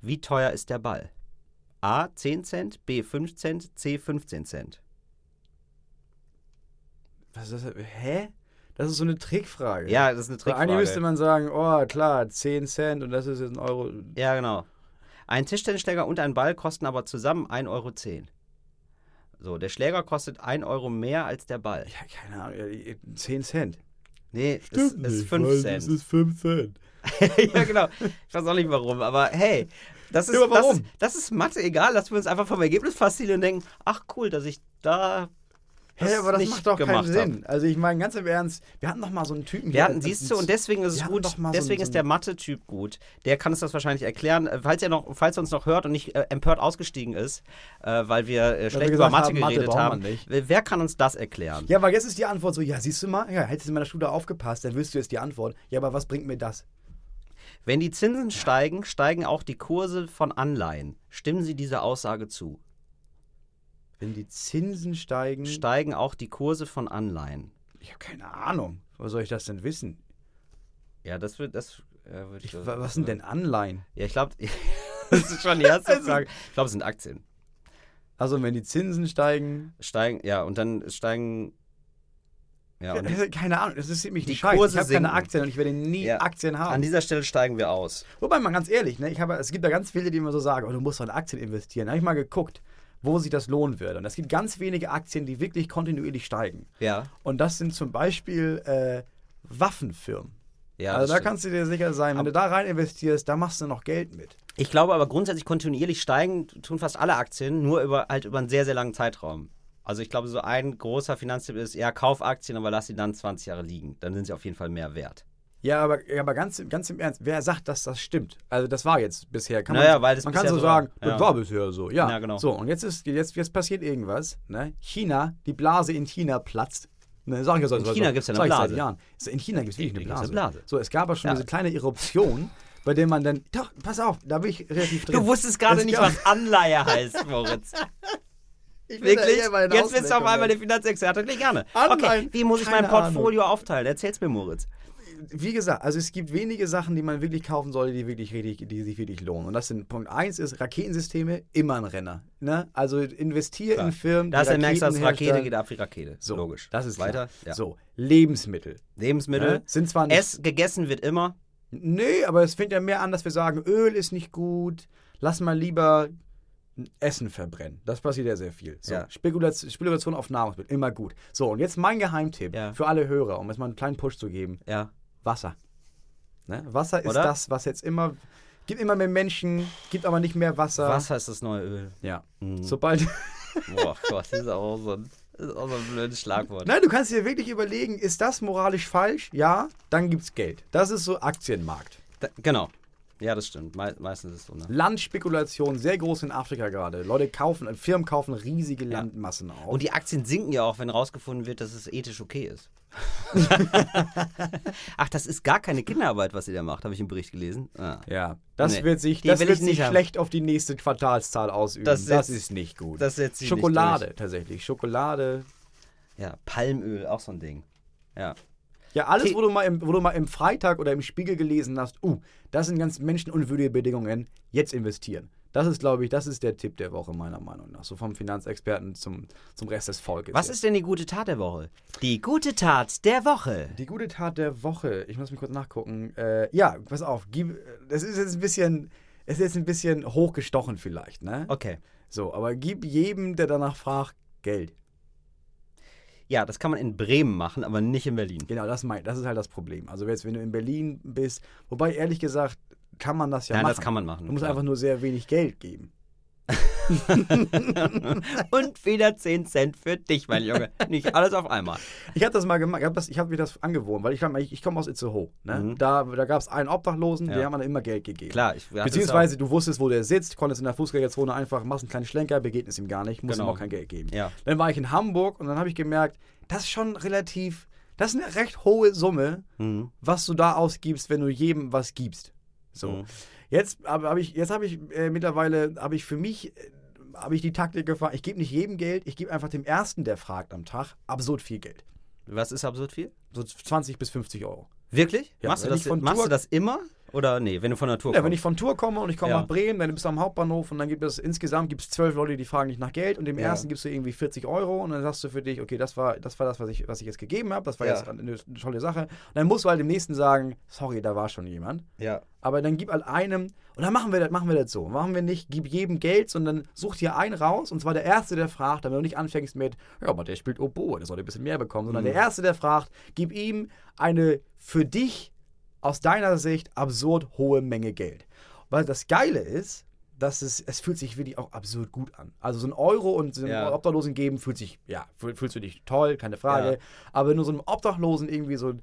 Wie teuer ist der Ball? A 10 Cent, B 5 Cent, C 15 Cent. Was ist das? Hä? Das ist so eine Trickfrage. Ja, das ist eine Trickfrage. Eigentlich müsste man sagen, oh klar, 10 Cent und das ist jetzt ein Euro. Ja, genau. Ein Tischtennisschläger und ein Ball kosten aber zusammen 1,10 Euro. So, der Schläger kostet 1 Euro mehr als der Ball. Ja, keine Ahnung, äh, 10 Cent. Nee, es es ist 5 Cent. ist 5 Cent. ja, genau. Ich weiß auch nicht warum, aber hey, das ist, Ja, das das ist Mathe egal. Lassen wir uns einfach vom Ergebnis faszinieren und denken, ach cool, dass ich da Hä, aber das macht doch keinen Sinn. hab. Also ich meine, ganz im Ernst, wir hatten doch mal so einen Typen Wir hatten, siehst du, und deswegen ist es gut, so deswegen ein- ist so der Mathe-Typ gut. Der kann uns das wahrscheinlich erklären. Äh, Falls er, noch, falls er uns noch hört und nicht äh, empört ausgestiegen ist, äh, weil wir äh, schlecht über Mathe haben, Mathe geredet man haben, wer kann uns das erklären? Ja, aber jetzt ist die Antwort so, ja, siehst du mal, ja, hättest du in meiner Schule aufgepasst, dann wüsstest du jetzt die Antwort. Ja, aber was bringt mir das? Wenn die Zinsen steigen, steigen auch die Kurse von Anleihen. Stimmen Sie dieser Aussage zu? Wenn die Zinsen steigen, Steigen auch die Kurse von Anleihen? ich habe keine Ahnung. Wo soll ich das denn wissen? Ja, das wird, das äh, würde ich. Ich, wa- was sind denn Anleihen? Ja, ich glaube, das ist schon die erste Frage. Ich glaube, es sind Aktien. Also wenn die Zinsen steigen, Steigen, ja, und dann steigen. Ja, und Ja, keine Ahnung, das ist mich Die nicht scheiße. Kurse Ich habe keine. Aktien und ich werde nie Ja. Aktien haben. an dieser Stelle steigen wir aus. Wobei, mal ganz ehrlich, ne, ich habe, es gibt da ganz viele, die immer so sagen, oh, du musst doch in Aktien investieren. Da habe ich mal geguckt, wo sich das lohnen würde. Und es gibt ganz wenige Aktien, die wirklich kontinuierlich steigen. Ja. Und das sind zum Beispiel äh, Waffenfirmen. ja also da stimmt. kannst du dir sicher sein, wenn du da rein investierst, da machst du noch Geld mit. Ich glaube aber grundsätzlich kontinuierlich steigen tun fast alle Aktien, nur über, halt über einen sehr, sehr langen Zeitraum. Also ich glaube, so ein großer Finanztipp ist, ja, kauf Aktien, aber lass sie dann 20 Jahre liegen. Dann sind sie auf jeden Fall mehr wert. Ja, aber, aber ganz, ganz im Ernst, wer sagt, dass das stimmt? Also das war jetzt bisher. Kann Naja, man, weil das man kann so so war. sagen, Ja. das war bisher so. Ja, Ja, genau. So, und jetzt, ist, jetzt, jetzt passiert irgendwas. Ne? China, die Blase in China platzt. Ne, sag ich ja so, In China so- gibt's ja eine Blase. Seit Jahren. In China gibt es wirklich eine Blase. eine Blase. So, es gab aber schon Ja. diese kleine Eruption, bei der man dann. Doch, pass auf, da bin ich relativ drin. Du wusstest gerade Es nicht, was Anleihe heißt, Moritz. Ich Wirklich? Jetzt bist du auf einmal der Finanzexperte. Gerne. Anleihen, Okay, wie muss ich mein Portfolio aufteilen? Erzähl's mir, Moritz. Wie gesagt, also es gibt wenige Sachen, die man wirklich kaufen sollte, die wirklich richtig, die sich wirklich lohnen. Und das sind Punkt 1 ist Raketensysteme, immer ein Renner. Ne? Also investier Klar. in Firmen, Da die ist merkst, dass Raketen Rakete geht ab wie Rakete. So, Logisch. Das ist Weiter. Ja. So, Lebensmittel. Lebensmittel. Ne? Sind zwar nicht. Es gegessen wird immer. nee, aber es fängt ja mehr an, dass wir sagen, Öl ist nicht gut, lass mal lieber Essen verbrennen. Das passiert ja sehr viel. So, Ja. Spekulation, Spekulation auf Nahrungsmittel, immer gut. So, und jetzt mein Geheimtipp Ja. für alle Hörer, um jetzt mal einen kleinen Push zu geben. Ja. Wasser. Ne? Wasser ist Oder? das, was jetzt immer. Gibt immer mehr Menschen, gibt aber nicht mehr Wasser. Wasser ist das neue Öl. Ja. Mhm. Sobald. Boah Gott, das ist auch so ein, das ist auch so ein blödes Schlagwort. Nein, du kannst dir wirklich überlegen, ist das moralisch falsch? Ja, dann gibt's Geld. Das ist so Aktienmarkt. Da, genau. Ja, das stimmt. Me meistens ist es so, ne? Landspekulation, sehr groß in Afrika gerade. Leute kaufen, Firmen kaufen riesige Landmassen auf. Und die Aktien sinken ja auch, wenn rausgefunden wird, dass es ethisch okay ist. Ach, das ist gar keine Kinderarbeit, was ihr da macht, habe ich im Bericht gelesen. Ah. ja, das Nee, wird sich, das wird sich haben. schlecht auf die nächste Quartalszahl ausüben. Das Das, ist nicht gut. Das Schokolade tatsächlich. Schokolade. Ja, Palmöl, auch so ein Ding. Ja. Ja, alles, The- wo du, mal im, wo du mal im Freitag oder im Spiegel gelesen hast, uh, das sind ganz menschenunwürdige Bedingungen, jetzt investieren. Das ist, glaube ich, das ist der Tipp der Woche, meiner Meinung nach. So vom Finanzexperten zum, zum Rest des Volkes. Was jetzt. ist denn die gute Tat der Woche? Die gute Tat der Woche. Die gute Tat der Woche. Ich muss mir kurz nachgucken. Äh, ja, pass auf. Gib, das ist jetzt ein bisschen, es ist jetzt ein bisschen hochgestochen vielleicht, ne? Okay. So, aber gib jedem, der danach fragt, Geld. Ja, das kann man in Bremen machen, aber nicht in Berlin. Genau, das, mein, das ist halt das Problem. Also jetzt, wenn du in Berlin bist, wobei ehrlich gesagt, kann man das ja Nein, machen. das kann man machen. Du musst klar. einfach nur sehr wenig Geld geben. Und wieder 10 Cent für dich, mein Junge. Nicht alles auf einmal. Ich habe das mal gemacht, ich habe hab mir das angewohnt, weil ich, ich, ich komme aus Itzehoe. Ne? Mhm. Da, da gab es einen Obdachlosen, Ja. dem haben wir dann immer Geld gegeben. Klar, ich Beziehungsweise du wusstest, wo der sitzt, konntest in der Fußgängerzone einfach, machst einen kleinen Schlenker, begegnest ihm gar nicht, musst Genau. ihm auch kein Geld geben. Ja. Dann war ich in Hamburg und dann habe ich gemerkt, das ist schon relativ, das ist eine recht hohe Summe, Mhm. was du da ausgibst, wenn du jedem was gibst. So. Mhm. Jetzt habe hab ich, jetzt habe ich äh, mittlerweile, habe ich für mich, äh, habe ich die Taktik gefahren, ich gebe nicht jedem Geld, ich gebe einfach dem Ersten, der fragt am Tag, absurd viel Geld. Was ist absurd viel? So 20 bis 50 Euro. Wirklich? Ja, machst du das, machst Tour- du das immer? Oder nee, wenn du von der Tour Ja, kommst? wenn ich von Tour komme und ich komme Ja. nach Bremen, dann bist du am Hauptbahnhof und dann gibt es insgesamt gibt's zwölf Leute, die fragen dich nach Geld und dem Ja. ersten gibst du irgendwie 40 Euro und dann sagst du für dich, okay, das war das, war das was, ich, was ich jetzt gegeben habe, das war Ja. jetzt eine, eine tolle Sache. Und dann musst du halt dem nächsten sagen, sorry, da war schon jemand. ja. Aber dann gib halt einem, und dann machen wir das, machen wir das so. Machen wir nicht, gib jedem Geld, sondern such dir einen raus, und zwar der Erste, der fragt, damit du nicht anfängst mit, ja, aber der spielt Oboe, der sollte ein bisschen mehr bekommen, sondern Mhm. der Erste, der fragt, gib ihm eine für dich aus deiner Sicht absurd hohe Menge Geld. Weil das Geile ist, dass es, es fühlt sich wirklich auch absurd gut an. Also so ein Euro und so einem Ja. Obdachlosen geben, fühlt sich, ja, fühl- fühlst du dich toll, keine Frage. Ja. Aber wenn du so einem Obdachlosen irgendwie so einen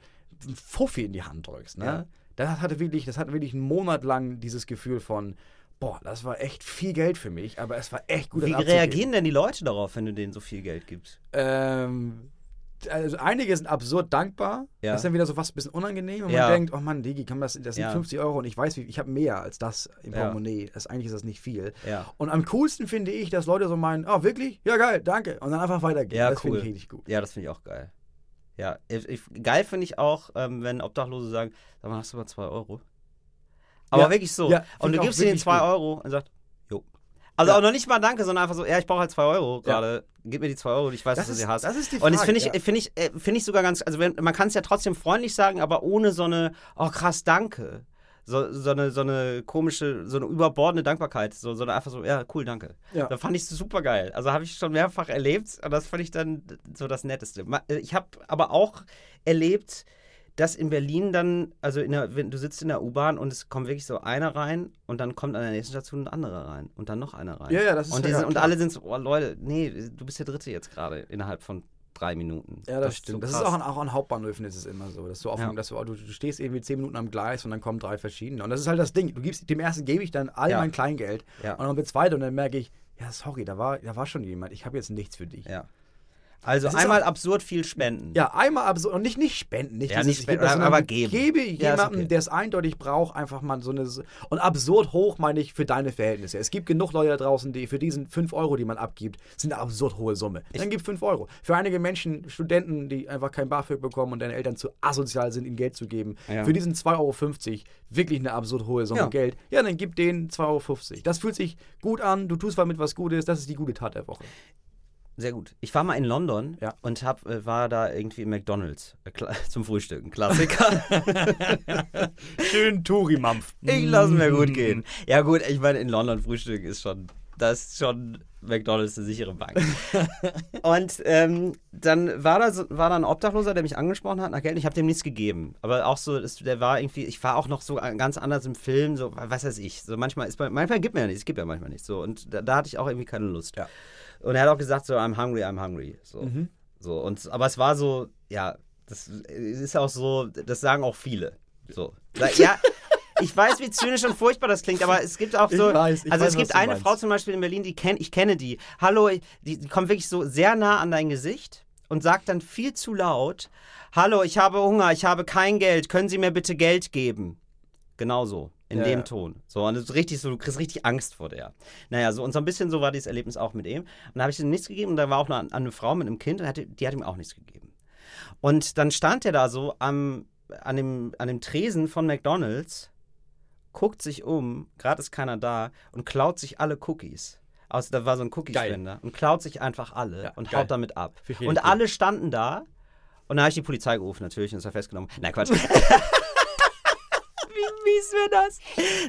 Fuffi in die Hand drückst, ne? Ja. Das hatte wirklich, das hatte wirklich einen Monat lang dieses Gefühl von, boah, das war echt viel Geld für mich, aber es war echt gut. Wie reagieren denn die Leute darauf, wenn du denen so viel Geld gibst? Ähm, also einige sind absurd dankbar. Ja. Das ist dann wieder so fast ein bisschen unangenehm. Und Ja. man denkt, oh Mann, Digi, komm, das, das sind Ja. 50 Euro und ich weiß, ich habe mehr als das im. Portemonnaie. Das, eigentlich ist das nicht viel. Und am coolsten finde ich, dass Leute so meinen, oh, wirklich? Ja, geil, danke. Und dann einfach weitergehen. Ja, das finde cool. ich richtig gut. Ja, das finde ich auch geil. Ja, ich, ich, geil finde ich auch, ähm, wenn Obdachlose sagen, sag mal, hast du mal zwei Euro? Aber wirklich so. und du gibst ihnen wirklich zwei gut. Euro und sagt, jo. Also Ja. auch noch nicht mal Danke, sondern einfach so, ja, ich brauche halt zwei Euro Ja. gerade. Gib mir die zwei Euro, ich weiß, Das dass du sie hast. das ist die Und das Frage, finde ich, ja. finde ich, äh, finde ich sogar ganz, also wenn, man kann es ja trotzdem freundlich sagen, aber ohne so eine, oh krass, danke. So, so, eine, so eine komische, so eine überbordene Dankbarkeit, so, sondern einfach so, ja, cool, danke. Ja. Da fand ich es super geil. Also habe ich schon mehrfach erlebt und das fand ich dann so das Netteste. Äh, Ich habe aber auch erlebt, dass in Berlin dann, also in der, wenn du sitzt in der U-Bahn und es kommt wirklich so einer rein und dann kommt an der nächsten Station ein anderer rein und dann noch einer rein. Ja, ja, das ist und, ja, sind, und alle sind so, oh Leute, nee, du bist der Dritte jetzt gerade innerhalb von drei Minuten. Ja, das, ist stimmt. so das ist auch an, auch an Hauptbahnhöfen ist es immer so. Dass du, auf, Ja. dass du, du, du stehst irgendwie zehn Minuten am Gleis und dann kommen drei verschiedene. Und das ist halt das Ding. Du gibst, dem ersten gebe ich dann all Ja. mein Kleingeld Ja. und dann wird zweite und dann merke ich, ja, sorry, da war, da war schon jemand. Ich habe jetzt nichts für dich. Ja. Also Das einmal absurd viel spenden. Ja, einmal absurd und nicht, nicht spenden, nicht Ja, nicht ich gebe spenden, das, aber geben. Gebe Ja, jemandem, okay. der es eindeutig braucht, einfach mal so eine. Und absurd hoch meine ich für deine Verhältnisse. Es gibt genug Leute da draußen, die für diesen 5 Euro, die man abgibt, sind eine absurd hohe Summe. Dann gib 5 Euro. Für einige Menschen, Studenten, die einfach kein BAföG bekommen und deine Eltern zu asozial sind, ihnen Geld zu geben, Ja. für diesen 2,50 Euro wirklich eine absurd hohe Summe. Geld, ja, dann gib denen 2,50 Euro. Das fühlt sich gut an, du tust damit was Gutes, das ist die gute Tat der Woche. Sehr gut. Ich war mal in London Ja. und hab, äh, war da irgendwie im McDonalds äh, zum Frühstück. Ein Klassiker. Schön Touri-Mampf. ich lasse mir gut gehen. Ja gut, ich meine, in London Frühstück ist schon, das ist schon McDonalds eine sichere Bank. und ähm, dann war da, so, war da ein Obdachloser, der mich angesprochen hat nach Geld. Ich habe dem nichts gegeben. Aber auch so, das, der war irgendwie, ich war auch noch so ganz anders im Film, so, was weiß ich. So manchmal ist man, manchmal gibt mir ja nichts, es gibt ja manchmal nichts. So, und da, da hatte ich auch irgendwie keine Lust. Ja. Und er hat auch gesagt, so, I'm hungry, I'm hungry. So. Mhm. So, und, aber es war so, ja, das ist auch so, das sagen auch viele. So. Ja, ich weiß, wie zynisch und furchtbar das klingt, aber es gibt auch Ich so. weiß, ich also weiß, es gibt eine meinst. Frau zum Beispiel in Berlin, die kenn, ich kenne die. Hallo, die, die kommt wirklich so sehr nah an dein Gesicht und sagt dann viel zu laut: Hallo, ich habe Hunger, ich habe kein Geld, können Sie mir bitte Geld geben? Genau so. In Ja, dem ja. Ton. So, und ist richtig so, du kriegst richtig Angst vor der. Naja, so, und so ein bisschen so war dieses Erlebnis auch mit ihm. Und da habe ich ihm nichts gegeben und da war auch noch eine, eine Frau mit einem Kind und hatte, die hat ihm auch nichts gegeben. Und dann stand er da so am, an, dem, an dem Tresen von McDonalds, guckt sich um, gerade ist keiner da, und klaut sich alle Cookies. Also da war so ein Cookie-Spender und klaut sich einfach alle Ja, und geil. haut damit ab. Und alle standen da und dann habe ich die Polizei gerufen natürlich und ist er festgenommen. Nein, Quatsch. Mies wäre das?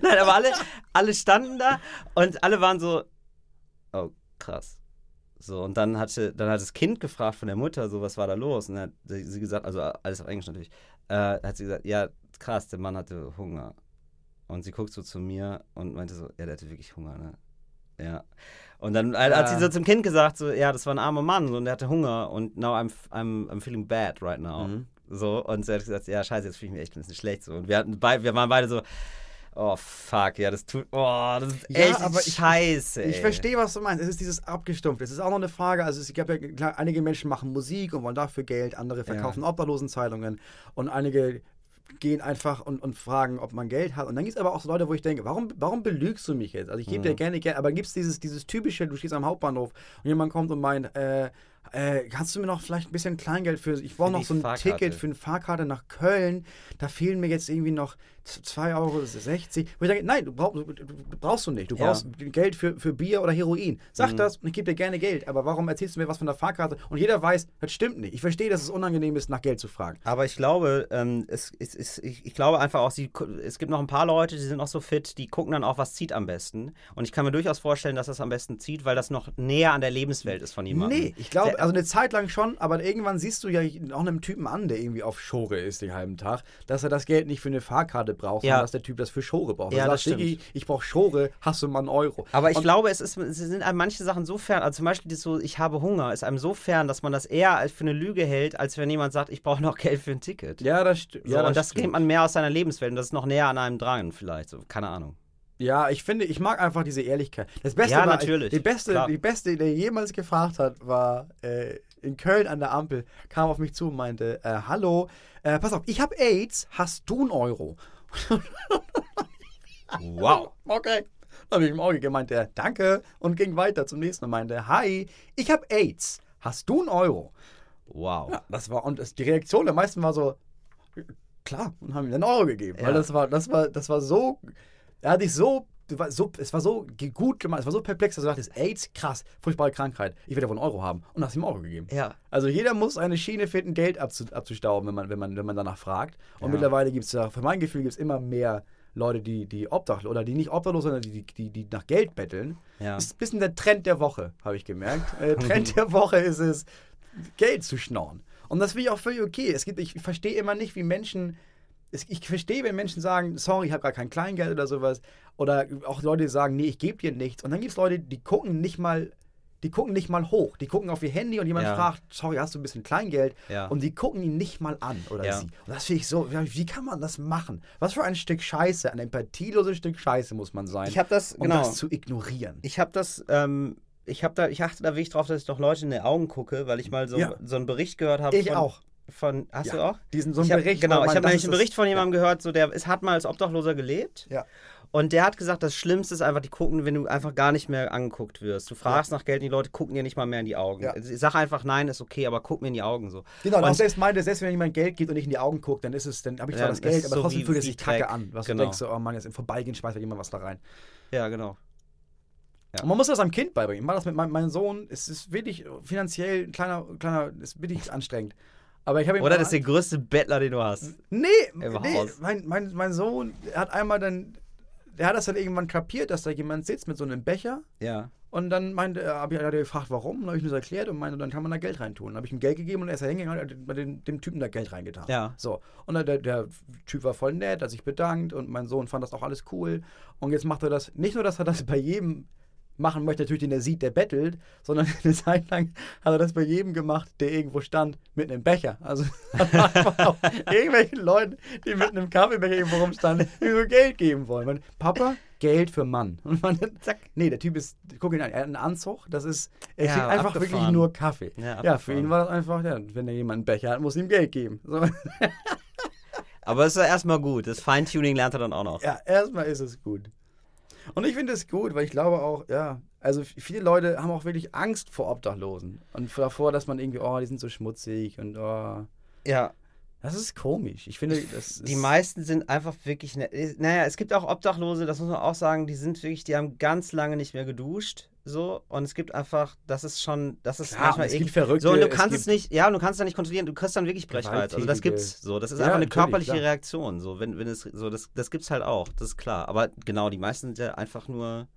Nein, aber alle, alle standen da und alle waren so, oh, krass. So, und dann hatte, dann hat das Kind gefragt von der Mutter, so, was war da los? Und dann hat sie gesagt, also alles auf Englisch natürlich, äh, hat sie gesagt, ja, krass, der Mann hatte Hunger. Und sie guckt so zu mir und meinte so, ja, der hatte wirklich Hunger, ne? Ja. Und dann hat hat sie Ja. so zum Kind gesagt, so, ja, das war ein armer Mann so, und der hatte Hunger und now I'm, I'm, I'm feeling bad right now. Mhm. So, und sie hat gesagt, ja, scheiße, jetzt fühle ich mich echt ein bisschen schlecht. So. Und wir, hatten beid, wir waren beide so, oh fuck, ja, das tut, oh, das ist Ja, echt aber ich- scheiße. Ich ey. verstehe, was du meinst. Es ist dieses abgestumpft. Es ist auch noch eine Frage. Also es gab ja klar, einige Menschen machen Musik und wollen dafür Geld, andere verkaufen Obdachlosenzeitungen und einige gehen einfach und, und fragen, ob man Geld hat. Und dann gibt es aber auch so Leute, wo ich denke, warum, warum belügst du mich jetzt? Also ich gebe Mhm. dir gerne Geld, aber gibt es dieses, dieses typische, du stehst am Hauptbahnhof und jemand kommt und meint, äh, äh, kannst du mir noch vielleicht ein bisschen Kleingeld für, ich brauche noch so ein Fahrkarte. Ticket für eine Fahrkarte nach Köln, da fehlen mir jetzt irgendwie noch 2,60 Euro. Wo ich denke, nein, du, brauch, du, du, du brauchst du nicht. Du Ja. brauchst Geld für, für Bier oder Heroin. Sag Mhm. das und ich gebe dir gerne Geld. Aber warum erzählst du mir was von der Fahrkarte? Und jeder weiß, das stimmt nicht. Ich verstehe, dass es unangenehm ist, nach Geld zu fragen. Aber ich glaube, ähm, es, es, es, ich, ich glaube einfach auch, sie, es gibt noch ein paar Leute, die sind noch so fit, die gucken dann auch, was zieht am besten. Und ich kann mir durchaus vorstellen, dass das am besten zieht, weil das noch näher an der Lebenswelt ist von jemandem. Nee, ich glaube, Der- also eine Zeit lang schon, aber irgendwann siehst du ja auch einem Typen an, der irgendwie auf Schore ist den halben Tag, dass er das Geld nicht für eine Fahrkarte braucht, Ja. sondern dass der Typ das für Schore braucht. Ja, Er das sagt, Diggi, ich brauche Schore, hast du mal einen Euro. Aber ich Und- glaube, es, ist, es sind einem manche Sachen so fern, also zum Beispiel das so, ich habe Hunger, ist einem so fern, dass man das eher als für eine Lüge hält, als wenn jemand sagt, ich brauche noch Geld für ein Ticket. Ja, das stimmt. So, ja, und das stimmt. kennt man mehr aus seiner Lebenswelt und das ist noch näher an einem dran, vielleicht. So, keine Ahnung. Ja, ich finde, ich mag einfach diese Ehrlichkeit. Das Beste Ja, war, natürlich, Die beste, klar. die beste, der jemals gefragt hat, war äh, in Köln an der Ampel, kam auf mich zu und meinte, äh, hallo, äh, pass auf, ich habe AIDS, hast du einen Euro? Wow. Okay. Dann habe ich ihm auch gegeben, meinte er, danke, und ging weiter zum nächsten und meinte, hi, ich habe AIDS, hast du einen Euro? Wow. Ja, das war, und das, die Reaktion der meisten war so, klar, und haben ihm einen Euro gegeben. Ja. Weil das war, das war, das war so, er hat dich so, so, es war so gut gemacht, es war so perplex, dass du dachtest, AIDS, krass, furchtbare Krankheit, ich werde wohl einen Euro haben. Und hast ihm Euro gegeben. Ja. Also jeder muss eine Schiene finden, Geld abzu, abzustauben, wenn man, wenn, man, wenn man danach fragt. Und Ja. mittlerweile gibt es für mein Gefühl, gibt es immer mehr Leute, die, die obdachlos oder die nicht obdachlos, sondern die, die, die nach Geld betteln. Ja. Das ist ein bisschen der Trend der Woche, habe ich gemerkt. Äh, Trend der Woche ist es, Geld zu schnorren. Und das finde ich auch völlig okay. Es gibt, ich verstehe immer nicht, wie Menschen. Ich verstehe, wenn Menschen sagen, sorry, ich habe gar kein Kleingeld oder sowas. Oder auch Leute, sagen, nee, ich gebe dir nichts. Und dann gibt es Leute, die gucken nicht mal, die gucken nicht mal hoch. Die gucken auf ihr Handy und jemand Ja. fragt, sorry, hast du ein bisschen Kleingeld? Ja. Und die gucken ihn nicht mal an oder Ja. sie. Und das finde ich so, wie kann man das machen? Was für ein Stück Scheiße, ein empathieloses Stück Scheiße muss man sein, Ich habe das, um genau. das zu ignorieren. Ich habe das, ähm, ich habe da, ich achte da wirklich drauf, dass ich doch Leute in die Augen gucke, weil ich mal so, Ja. so einen Bericht gehört habe. Ich von, auch. Von, hast Ja. du auch? Diesen, so einen ich hab, Bericht, Genau, weil ich habe nämlich einen ist- Bericht von jemandem gehört, so der es hat mal als Obdachloser gelebt. Ja. Und der hat gesagt, das Schlimmste ist einfach, die gucken, wenn du einfach gar nicht mehr angeguckt wirst. Du fragst nach Geld und die Leute gucken dir nicht mal mehr in die Augen. Ja. Ich sag einfach, nein, ist okay, aber guck mir in die Augen so. Genau, und Und- selbst meinte, selbst wenn jemand Geld gibt und nicht in die Augen guckt, dann ist es, dann habe ich zwar Ja, das Geld, ist aber so trotzdem fühlt es sich kacke an. Was Genau. du denkst, so, oh Mann, jetzt im Vorbeigehen schmeißt jemand was da rein. Ja, genau. Ja. Und man muss das am Kind beibringen. Ich mache das mit meinem, meinem Sohn. Es ist wirklich finanziell ein kleiner, kleiner, ist wirklich anstrengend. Aber ich habe ihm Oder das ist der größte Bettler, den du hast. Nee, nee mein, mein, mein Sohn hat einmal dann, der hat das dann irgendwann kapiert, dass da jemand sitzt mit so einem Becher Ja. und dann meinte er, hab ich, hat er gefragt, warum, und dann habe ich nur so erklärt und meinte, dann kann man da Geld reintun. Dann habe ich ihm Geld gegeben und er ist da hingegangen und hat bei dem, dem Typen da Geld reingetan. Ja. So, und dann der, der Typ war voll nett, hat sich bedankt und mein Sohn fand das auch alles cool. Und jetzt macht er das, nicht nur, dass er das bei jedem machen möchte, natürlich, den er sieht, der bettelt, sondern eine Zeit lang hat er das bei jedem gemacht, der irgendwo stand, mit einem Becher. Also hat einfach auch irgendwelchen Leuten, die mit einem Kaffeebecher irgendwo rumstanden, so Geld geben wollen. Man, Papa, Geld für Mann. Und man, zack. Nee, der Typ ist, guck ihn an, er hat einen Anzug, das ist, er Ja, kriegt einfach abgefahren. wirklich nur Kaffee. Ja, Ja, für ihn war das einfach, ja, wenn er jemand einen Becher hat, muss ihm Geld geben. So. Aber es ist ja erstmal gut. Das Feintuning lernt er dann auch noch. Ja, erstmal ist es gut. Und ich finde es gut, weil ich glaube auch, ja, also viele Leute haben auch wirklich Angst vor Obdachlosen und davor, dass man irgendwie, oh, die sind so schmutzig und oh. Ja, Das ist komisch. Ich finde, die meisten sind einfach wirklich. Ne naja, es gibt auch Obdachlose, das muss man auch sagen, die sind wirklich, die haben ganz lange nicht mehr geduscht. So, und es gibt einfach, das ist schon, das ist Klar, manchmal es gibt. Verrückte, So, und du kannst es, nicht, ja, du kannst es dann nicht kontrollieren, du kriegst dann wirklich Brechreiz. Also das gibt's so. Das ist Ja, einfach eine körperliche klar. Reaktion. So, wenn, wenn es so, das, das gibt's halt auch, das ist klar. Aber genau, die meisten sind ja einfach nur,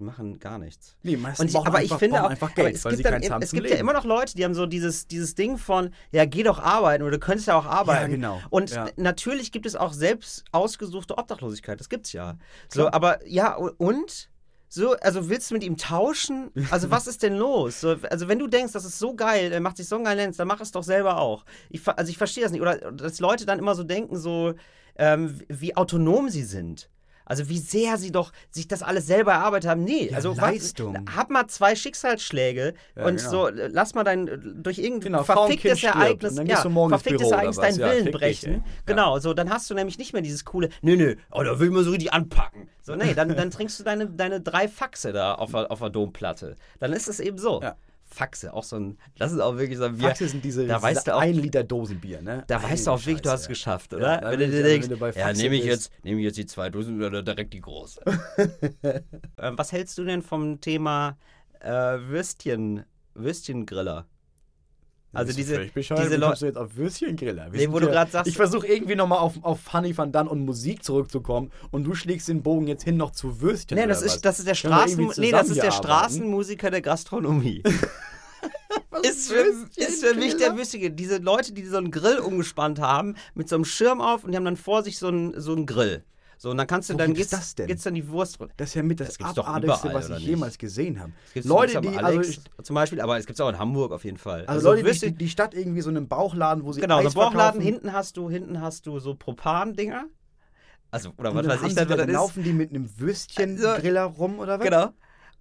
machen gar nichts. Nee, meistens Und ich, aber einfach, ich finde auch, einfach Geld, es weil gibt, sie dann, es gibt ja immer noch Leute, die haben so dieses, dieses Ding von, ja, geh doch arbeiten oder du könntest ja auch arbeiten. genau, Und ja. natürlich gibt es auch selbst ausgesuchte Obdachlosigkeit, das gibt's ja. So, Klar. aber ja, und? So, also willst du mit ihm tauschen? Also was ist denn los? So, also wenn du denkst, das ist so geil, er macht sich so einen geilen Lenz, dann mach es doch selber auch. Ich, also ich verstehe das nicht. Oder dass Leute dann immer so denken, so ähm, wie autonom sie sind. Also wie sehr sie doch sich das alles selber erarbeitet haben. Nee, Ja, also Leistung. Was, hab mal zwei Schicksalsschläge Ja, und genau. so, äh, lass mal dein, äh, durch irgendein Genau, verficktes stirbt Ereignis, dann ja, verficktes Ereignis deinen Ja, Willen dich, brechen. ey. Ja. Genau, so, dann hast du nämlich nicht mehr dieses coole, nö, nö, oh, da will man so richtig anpacken. So, nee, dann, dann trinkst du deine, deine drei Faxe da auf der, auf der Domplatte. Dann ist es eben so. Ja. Faxe, auch so ein, das ist auch wirklich so ein Bier. Faxe sind diese, da weißt diese du auch, 1 Liter Dosenbier, ne? da weißt du auch wirklich, du hast es geschafft, oder? Ja, wenn du dir denkst, wenn du ja, nehme ich, jetzt, nehm ich jetzt die zwei Dosen oder direkt die große. ähm, was hältst du denn vom Thema äh, Würstchen, Würstchengriller? Also diese, diese Leute. jetzt auf Würstchengriller? Nee, wo du grad sagst- Ich versuche irgendwie nochmal auf, auf Funny van Dunn und Musik zurückzukommen und du schlägst den Bogen jetzt hin noch zu Würstchen. Nee, das ist, das ist der Straßen, nee, das ist der? Straßenmusiker der Gastronomie. ist, für, ist für mich der? Wüstige. Diese Leute, die so einen Grill umgespannt haben, mit so einem Schirm auf und die haben dann vor sich so einen, so einen Grill. So, und dann kannst du Wo dann gibt's das denn? geht's dann die Wurst. Das ist ja mit das, Das gibt's doch Abartigste, was ich jemals gesehen habe. Gibt's Leute, gibt's die, also, Alex ich, zum Beispiel, aber es gibt es auch in Hamburg auf jeden Fall. also Leute, Würstchen- die, die Stadt irgendwie so einen Bauchladen, wo sie genau, so Eis Bauchladen, verkaufen. hinten hast du, hinten hast du so Propan-Dinger. Also, oder was dann weiß ich, dann, da- das ist. laufen die mit einem Würstchengriller rum oder was? Genau.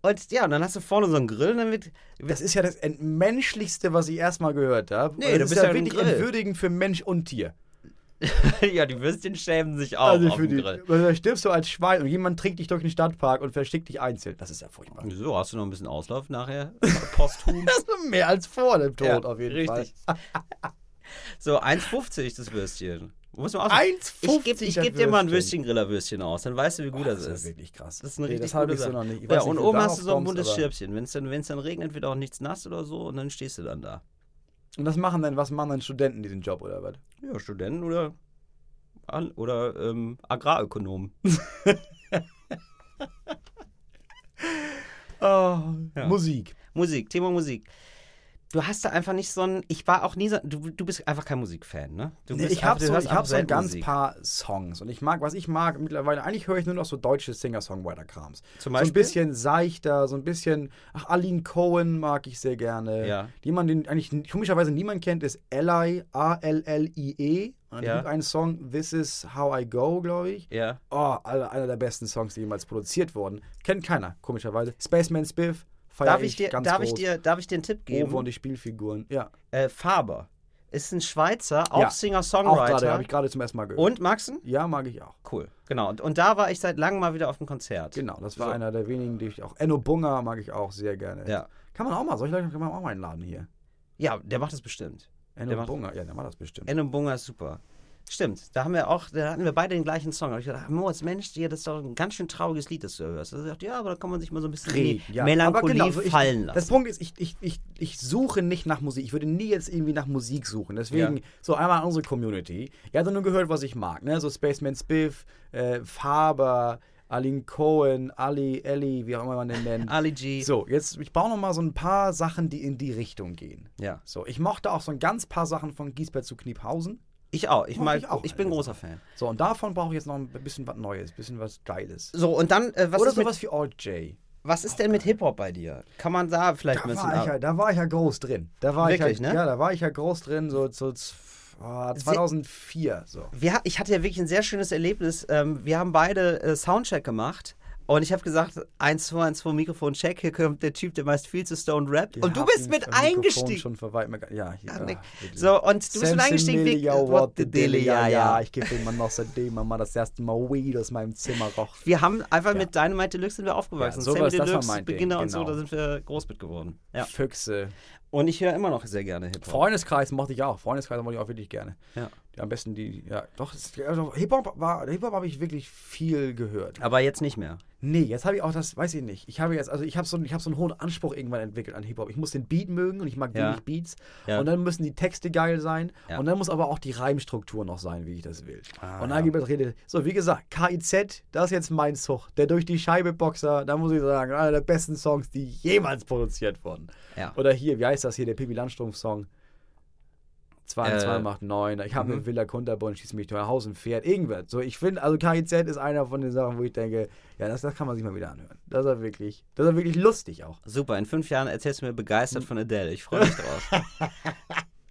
Und ja, und dann hast du vorne so einen Grill dann wird. Das ist ja das Entmenschlichste, was ich erstmal gehört habe. Nee, das du ist bist ja ja ein wirklich entwürdigend für Mensch und Tier. ja, die Würstchen schämen sich auch also auf für dem die, Grill. da stirbst du als Schwein und jemand trinkt dich durch den Stadtpark und verschickt dich einzeln. Das ist ja furchtbar. So, hast du noch ein bisschen Auslauf nachher? Posthum. Das ist mehr als vor dem Tod Ja, auf jeden richtig. Fall. So, 1,50 das Würstchen. Muss man auch 1,50 Ich gebe geb dir mal ein Würstchen. Würstchengriller-Würstchen aus, dann weißt du, wie gut Boah, das das ist. ist wirklich krass. Das ist eine Nee, richtig das gute ich so Sache. noch nicht. Ich ja, und nicht, wie oben hast du so ein buntes Schirpchen. Wenn es dann, wenn's dann regnet, wird auch nichts nass oder so und dann stehst du dann da. Und das machen dann, was machen dann Studenten diesen Job oder was? Ja, Studenten oder, oder ähm, Agrarökonomen. Oh, Ja. Musik. Musik, Thema Musik. Du hast da einfach nicht so ein. Ich war auch nie so. Du, du bist einfach kein Musikfan, ne? Du Nee, ich habe so, ich hab so ein ganz Musik. paar Songs und ich mag, was ich mag mittlerweile, eigentlich höre ich nur noch so deutsche Singer-Songwriter-Krams. Zum So ein Beispiel? bisschen seichter, so ein bisschen, ach, Aline Cohen mag ich sehr gerne. Ja. Die man den eigentlich komischerweise niemand kennt, ist Ally, A-L-L-I-E. Und Ja. ja. gibt einen Song, This is How I Go, glaube ich. Ja. Oh, einer der besten Songs, die jemals produziert wurden. Kennt keiner, komischerweise. Spaceman Spiff, feier Darf ich, dir, ganz darf, groß. ich dir, darf ich dir einen Tipp geben? Owe und die Spielfiguren. Ja, Äh, Faber ist ein Schweizer, auch Ja, Singer-Songwriter. habe ich gerade zum ersten Mal gehört. Und Maxen? Ja, mag ich auch. Cool. Genau. Und, und da war ich seit langem mal wieder auf dem Konzert. Genau, das war So. einer der wenigen, die ich auch. Enno Bunga mag ich auch sehr gerne. Ja. Kann man auch mal, solche Leute kann man auch mal einladen hier. Ja, der macht das bestimmt. Enno Bunga, ja, der macht das bestimmt. Enno Bunga ist super. Stimmt, da haben wir auch, da hatten wir beide den gleichen Song. Da habe ich gedacht, Moritz, Mensch, das ist doch ein ganz schön trauriges Lied, das du hörst. Er sagt, ja, aber da kann man sich mal so ein bisschen die Ja, Melancholie genau, so ich, fallen lassen. Das Punkt ist, ich, ich, ich, ich suche nicht nach Musik. Ich würde nie jetzt irgendwie nach Musik suchen. Deswegen, Ja. so einmal an unsere Community. Ihr habt nur gehört, was ich mag. Ne? So Spaceman Spiff, äh, Faber, Aline Cohen, Ali, Ellie, wie auch immer man den nennt. Ali G. So, jetzt, ich baue noch mal so ein paar Sachen, die in die Richtung gehen. Ja. So, ich mochte auch so ein ganz paar Sachen von Giesbert zu Kniephausen. Ich auch. Ich, Mag ich auch, ich bin großer Fan. So, und davon brauche ich jetzt noch ein bisschen was Neues, ein bisschen was Geiles. So, und dann, äh, was, Oder ist mit, sowas wie Alt J. was ist denn mit Hip-Hop bei dir? Kann man da vielleicht Da ein bisschen. war, ich ja, da war ich ja groß drin. Da war Wirklich, ich ja, ne? Ja, da war ich ja groß drin, so, so z- oh, 2004. So. wir, ich hatte ja wirklich ein sehr schönes Erlebnis. Ähm, wir haben beide äh, Soundcheck gemacht. Und ich habe gesagt, 1, 2, 1, 2, Mikrofon, check, hier kommt der Typ, der meist viel zu Stone rappt. Und du bist mit eingestiegen. Schon verweilt, ja, hier, Ach, wirklich. So, und du bist mit eingestiegen. Millie, wie- yo, what the dilly, ja, ja. ja. Ich gebe ihm mal noch seitdem man mal das erste Mal Weed aus meinem Zimmer roch. Wir haben einfach Ja. mit Dynamite Deluxe sind wir aufgewachsen. Ja, Sammy das war Deluxe, Beginner und so, genau. da sind wir groß mit geworden. Ja. Füchse. Und ich höre immer noch sehr gerne Hip-Hop. Freundeskreis mochte ich auch. Freundeskreis mochte ich auch wirklich gerne. Ja. Die am besten die, ja, doch, also Hip-Hop war, Hip-Hop habe ich wirklich viel gehört. Aber jetzt nicht mehr. Nee, jetzt habe ich auch das, weiß ich nicht. Ich habe jetzt, also ich habe so, ich habe so einen hohen Anspruch irgendwann entwickelt an Hip-Hop. Ich muss den Beat mögen und ich mag Ja. wenig Beats. Ja. Und dann müssen die Texte geil sein. Ja. Und dann muss aber auch die Reimstruktur noch sein, wie ich das will. Ah, und dann ja. gibt es Rede. So, wie gesagt, KIZ, das ist jetzt mein Zug. Der durch die Scheibe Boxer, da muss ich sagen, einer der besten Songs, die jemals produziert wurden. Ja. Oder hier, wie heißt das hier, der Pippi Landstrumpf-Song? 2 und Äh, 2 macht 9. Ich habe mhm. eine Villa Kunterbund, schießt mich durch Haus und Pferd. Irgendwas. So, ich finde, also KIZ ist einer von den Sachen, wo ich denke, ja, das, das kann man sich mal wieder anhören. Das ist ja wirklich, das ist ja wirklich lustig auch. Super, in fünf Jahren erzählst du mir begeistert von Adele. Ich freue mich drauf.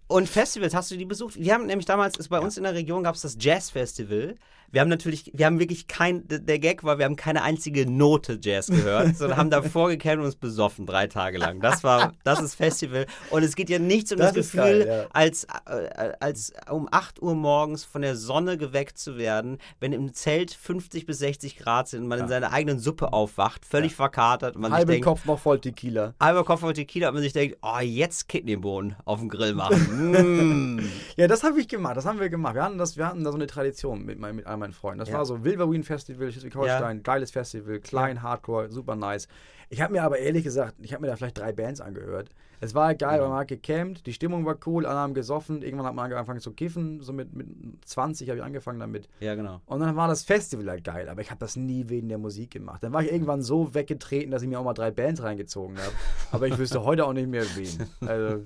Und Festivals, hast du die besucht? Wir haben nämlich damals, ist bei uns in der Region gab es das Jazz Festival. Wir haben natürlich, wir haben wirklich kein, der Gag war, wir haben keine einzige Note Jazz gehört, sondern haben davor gekämpft und uns besoffen drei Tage lang. Das war, das ist Festival. Und es geht ja nichts um das, Das Gefühl, geil, ja. als, äh, als um 8 Uhr morgens von der Sonne geweckt zu werden, wenn im Zelt 50 bis 60 Grad sind und man in seiner eigenen Suppe aufwacht, völlig verkatert und man denkt, Kopf noch voll Tequila. halber Kopf voll Tequila und man sich denkt, oh, jetzt Kidneybohnen auf dem Grill machen. mm. Ja, das habe ich gemacht, das haben wir gemacht. Wir hatten, das, wir hatten da so eine Tradition mit, mein, mit all meinen Freunden. Das Ja. war so Wilverween Festival, Schleswig-Holstein, geiles Festival, klein, Hardcore, super nice. Ich habe mir aber ehrlich gesagt, ich habe mir da vielleicht drei Bands angehört. Es war halt geil, weil man hat gecampt, die Stimmung war cool, alle haben gesoffen, irgendwann hat man angefangen zu kiffen, so mit, mit 20 habe ich angefangen damit. Ja, genau. Und dann war das Festival halt geil, aber ich habe das nie wegen der Musik gemacht. Dann war ich irgendwann so weggetreten, dass ich mir auch mal drei Bands reingezogen habe. Aber ich wüsste heute auch nicht mehr wen. Also,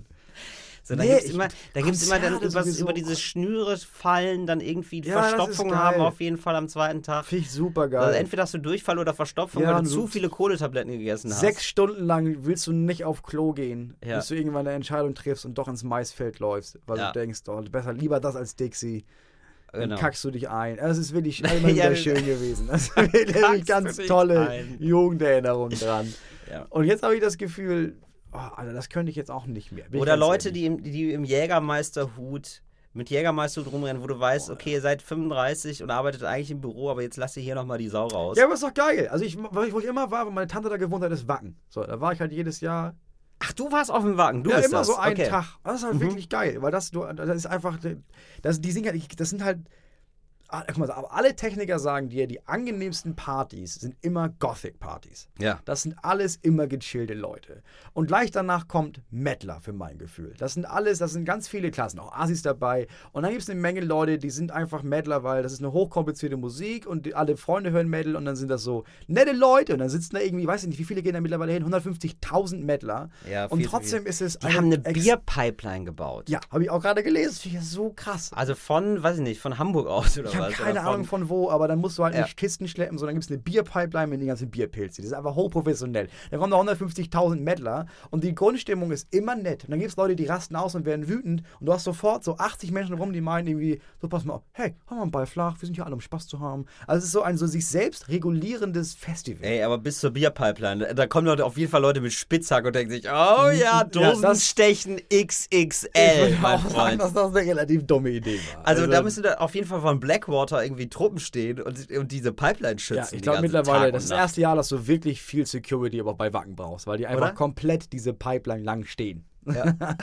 So, da Nee, gibt's ich- immer, da gibt's immer dann über, über diese Schnüre fallen, dann irgendwie Ja, das Verstopfung haben auf jeden Fall am zweiten Tag. finde ich super geil. Also entweder hast du Durchfall oder Verstopfung, Ja, weil du zu viele Kohletabletten gegessen hast. Sechs Stunden lang willst du nicht auf Klo gehen, Ja. bis du irgendwann eine Entscheidung triffst und doch ins Maisfeld läufst, weil du denkst, oh, besser lieber das als Dixie. Dann Genau. kackst du dich ein. Es ist wirklich immer wieder das- schön gewesen. Das ist wirklich ganz tolle ein. Jugenderinnerungen dran. Und jetzt habe ich das Gefühl, oh, Alter, das könnte ich jetzt auch nicht mehr. Bin Oder Leute, ehrlich. die im, die im Jägermeisterhut mit Jägermeisterhut rumrennen, wo du weißt, okay, ihr seid 35 und arbeitet eigentlich im Büro, aber jetzt lasst ihr hier nochmal die Sau raus. Ja, aber ist doch geil. Also, ich, wo ich immer war, wo meine Tante da gewohnt hat, ist Wacken. So, da war ich halt jedes Jahr Ach, du warst auf dem Wagen, du ja, bist immer das. so einen okay. Mhm. Tag. Das ist halt wirklich geil, weil das, das ist einfach, das, die sind, halt- das sind halt, guck mal, aber alle Techniker sagen dir, die angenehmsten Partys sind immer Gothic-Partys. Ja. Das sind alles immer gechillte Leute. Und gleich danach kommt Mettler für mein Gefühl. Das sind alles, das sind ganz viele Klassen, auch Asis dabei. Und dann gibt es eine Menge Leute, die sind einfach Mettler, weil das ist eine hochkomplizierte Musik und alle Freunde hören Metal und dann sind das so nette Leute und dann sitzen da irgendwie, weiß ich nicht, wie viele gehen da mittlerweile hin? 150.000 Mettler. Ja, und trotzdem ist es Die haben eine Bierpipeline gebaut. Ja, habe ich auch gerade gelesen. Das finde ich so krass. Also von, weiß ich nicht, von Hamburg aus oder habe keine Ahnung von wo, aber dann musst du halt Ja. nicht Kisten schleppen, sondern gibt es eine Bierpipeline mit den ganzen Bierpilzen. Das ist einfach hochprofessionell. Dann kommen da 150.000 Mettler und die Grundstimmung ist immer nett. Und dann gibt es Leute, die rasten aus und werden wütend und du hast sofort so 80 Menschen rum, die meinen irgendwie, so pass mal auf, hey, haben wir einen Ball flach, wir sind hier alle, um Spaß zu haben. Also es ist so ein so sich selbst regulierendes Festival. Ey, aber bis zur Bierpipeline, da kommen Leute, auf jeden Fall Leute mit Spitzhack und denken sich, oh ja, das- Dosenstechen ich XXL, würde mein auch sagen, Freund. dass das eine relativ dumme Idee war. Also, da müssen da auf jeden Fall von Blackwater irgendwie Truppen stehen und, und diese Pipeline schützen. Ja, ich glaube mittlerweile, Tag das ist das erste Jahr, dass du wirklich viel Security aber bei Wacken brauchst, weil die einfach Oder? komplett diese Pipeline lang stehen. Ja.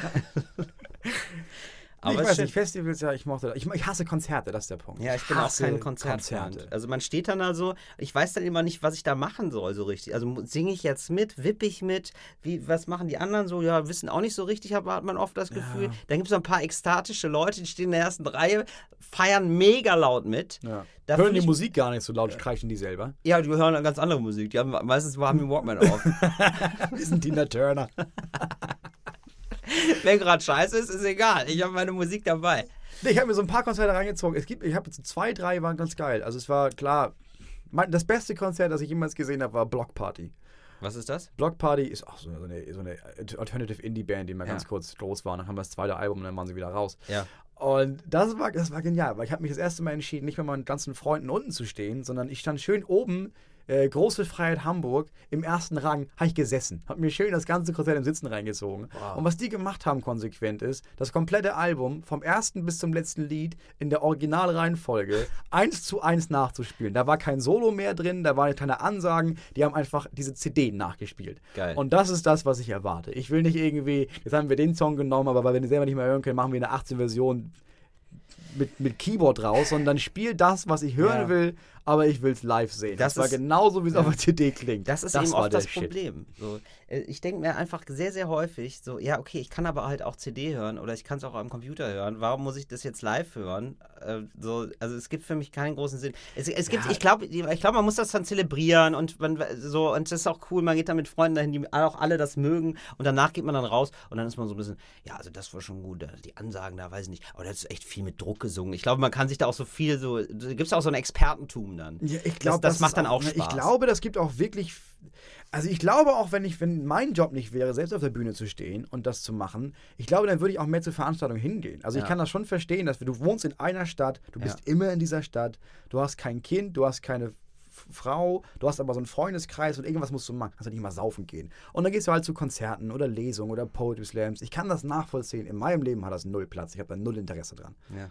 Aber Aber ich weiß nicht, Festivals, ja, ich mochte das. Ich, ich hasse Konzerte, das ist der Punkt. Ja, ich bin auch hasse kein. Konzerte. Also man steht dann da so, ich weiß dann immer nicht, was ich da machen soll so richtig. Also singe ich jetzt mit, wippe ich mit, wie, was machen die anderen so? Ja, wissen auch nicht so richtig, hat, hat man oft das Gefühl. Dann gibt es so ein paar ekstatische Leute, die stehen in der ersten Reihe, feiern mega laut mit. Ja. Da Hören die ich- Musik gar nicht so laut, kreischen die selber. Ja, die hören ganz andere Musik. Die haben meistens haben die Walkman auf. Die sind Tina Turner. Wenn gerade scheiße ist, ist egal. Ich habe meine Musik dabei. Nee, ich habe mir so ein paar Konzerte reingezogen. Es gibt, ich habe zwei, drei waren ganz geil. Also es war klar, mein, das beste Konzert, das ich jemals gesehen habe, war Block Party. Was ist das? Block Party ist auch so eine, so eine Alternative Indie Band, die mal Ja. ganz kurz groß war. Dann haben wir das zweite Album und dann waren sie wieder raus. Ja. Und das war, das war genial, weil ich habe mich das erste Mal entschieden, nicht mit meinen ganzen Freunden unten zu stehen, sondern ich stand schön oben äh, Große Freiheit Hamburg im ersten Rang, habe ich gesessen. Hab mir schön das ganze Konzert im Sitzen reingezogen. Und was die gemacht haben konsequent ist, das komplette Album vom ersten bis zum letzten Lied in der Originalreihenfolge eins zu eins nachzuspielen. Da war kein Solo mehr drin, da waren keine Ansagen, die haben einfach diese CD nachgespielt. Geil. Und das ist das, was ich erwarte. Ich will nicht irgendwie, jetzt haben wir den Song genommen, aber weil wir den selber nicht mehr hören können, machen wir eine 18-Version mit, mit Keyboard raus, sondern spiel das, was ich hören Ja. will, aber ich will es live sehen. Das Das, war ist- genauso, wie es auf der CD klingt. Das ist das eben oft das Shit. Problem. So, äh, ich denke mir einfach sehr, sehr häufig so, ja, okay, ich kann aber halt auch CD hören oder ich kann es auch am Computer hören. Warum muss ich das jetzt live hören? Äh, so, also es gibt für mich keinen großen Sinn. Es, es gibt, ich glaube, ich glaube, man muss das dann zelebrieren und man so und das ist auch cool. Man geht dann mit Freunden dahin, die auch alle das mögen und danach geht man dann raus und dann ist man so ein bisschen, ja, also das war schon gut. Die Ansagen da, weiß ich nicht, aber das ist echt viel mit Druck gesungen. Ich glaube, man kann sich da auch so viel so, gibt es auch so ein Expertentum dann. Ja, ich glaube, das, das macht dann auch ne, Spaß. Ich glaube, das gibt auch wirklich. Also ich glaube auch, wenn ich, wenn mein Job nicht wäre, selbst auf der Bühne zu stehen und das zu machen, ich glaube, dann würde ich auch mehr zur Veranstaltung hingehen. Also ich Ja. kann das schon verstehen, dass du wohnst in einer Stadt, du bist Ja. immer in dieser Stadt, du hast kein Kind, du hast keine Frau, du hast aber so einen Freundeskreis und irgendwas musst du machen. Kannst du nicht mal saufen gehen. Und dann gehst du halt zu Konzerten oder Lesungen oder Poetry Slams. Ich kann das nachvollziehen. In meinem Leben hat das null Platz. Ich habe da null Interesse dran. Ja.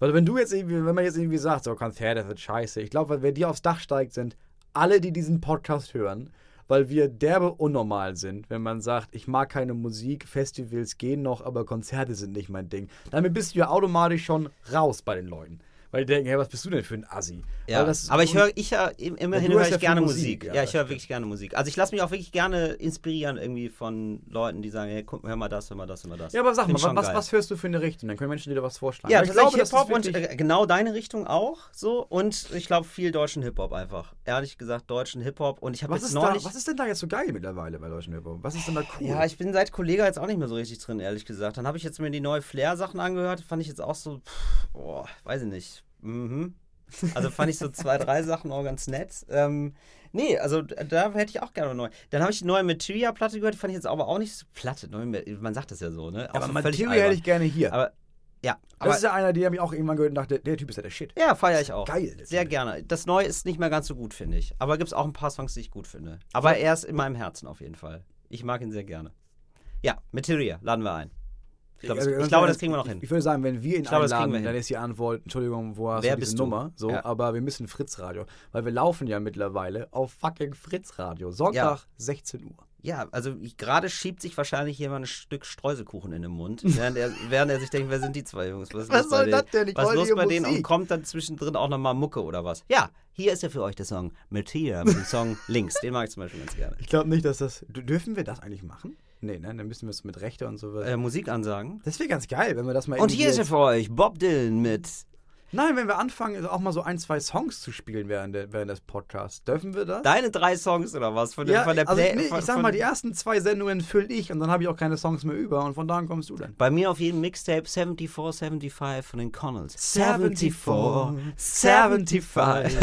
Weil wenn du jetzt irgendwie, wenn man jetzt irgendwie sagt, so Konzerte wird scheiße, ich glaube, wer dir aufs Dach steigt, sind alle, die diesen Podcast hören, weil wir derbe unnormal sind, wenn man sagt, ich mag keine Musik, Festivals gehen noch, aber Konzerte sind nicht mein Ding. Damit bist du ja automatisch schon raus bei den Leuten. Weil die denken, hey, was bist du denn für ein Assi? Ja, das- aber ich höre, ich im- immerhin höre ich ja gerne Musik, Musik. ja, Ja, ich höre wirklich gerne Musik. Also ich lasse mich auch wirklich gerne inspirieren irgendwie von Leuten, die sagen, hey, guck, hör mal das, hör mal das, hör mal das. Ja, aber sag Find mal, was, geil. was hörst du für eine Richtung? Dann können Menschen dir da was vorschlagen. Ja, ich glaube, Hip-Hop und äh, genau deine Richtung auch so und ich glaube viel deutschen Hip-Hop einfach. Ehrlich gesagt, deutschen Hip-Hop und ich habe was, jetzt ist da, neulich... was ist denn da jetzt so geil mittlerweile bei deutschen Hip-Hop? Was ist denn da cool? Ja, ich bin seit Kollega jetzt auch nicht mehr so richtig drin, ehrlich gesagt. Dann habe ich jetzt mir die neue Flair-Sachen angehört, fand ich jetzt auch so, pff, boah, weiß ich nicht. Mhm. Also fand ich so zwei, drei Sachen auch ganz nett. Ähm, nee, also da hätte ich auch gerne neu. Dann habe ich die neue Materia-Platte gehört, die fand ich jetzt aber auch nicht so Platte. neu- Man sagt das ja so, ne? Auch aber so Materia hätte ich gerne hier. Aber ja, das ist ja einer, der habe ich auch irgendwann gehört und dachte, der Typ ist ja der Shit. ja, feiere ich auch. Geil, Sehr Typ. gerne. Das Neue ist nicht mehr ganz so gut, finde ich. Aber gibt es auch ein paar Songs, die ich gut finde. Aber er ist in meinem Herzen auf jeden Fall. Ich mag ihn sehr gerne. Ja, Materia, laden wir ein. Ich glaube, Also, das, ich glaube, das kriegen wir noch ich, hin. Ich würde sagen, wenn wir ihn glaube, das kriegen einladen, wir dann ist die Antwort, Entschuldigung, wo hast Wer du diese du? Nummer? So, Ja. aber wir müssen Fritz Radio, weil wir laufen ja mittlerweile auf fucking Fritz Radio. Sonntag, 16 Uhr. Ja, also ich- gerade schiebt sich wahrscheinlich jemand ein Stück Streuselkuchen in den Mund, während er, während er sich denkt, wer sind die zwei Jungs? Was, Was soll das denn? Ich Was ist los bei denen? Und kommt dann zwischendrin auch nochmal Mucke oder was? Ja, hier ist ja für euch der Song Materia mit dem Song Links. Den mag ich zum Beispiel ganz gerne. Ich glaube nicht, dass das. Dürfen wir das eigentlich machen? Nee, ne? Dann müssen wir es mit Rechte und sowas. Äh, Musikansagen. das wäre ganz geil, wenn wir das mal Und hier ist ja jetzt- für euch Bob Dylan mit Nein, wenn wir anfangen, also auch mal so ein, zwei Songs zu spielen während, der, während des Podcasts. Dürfen wir das? deine drei Songs oder was? Von der, ja, von der also, Play. nee, ich sag mal, die ersten zwei Sendungen fülle ich und dann habe ich auch keine Songs mehr über und von da an kommst du dann. Bei mir auf jedem Mixtape 74, 75 von den Connells. 74, 75.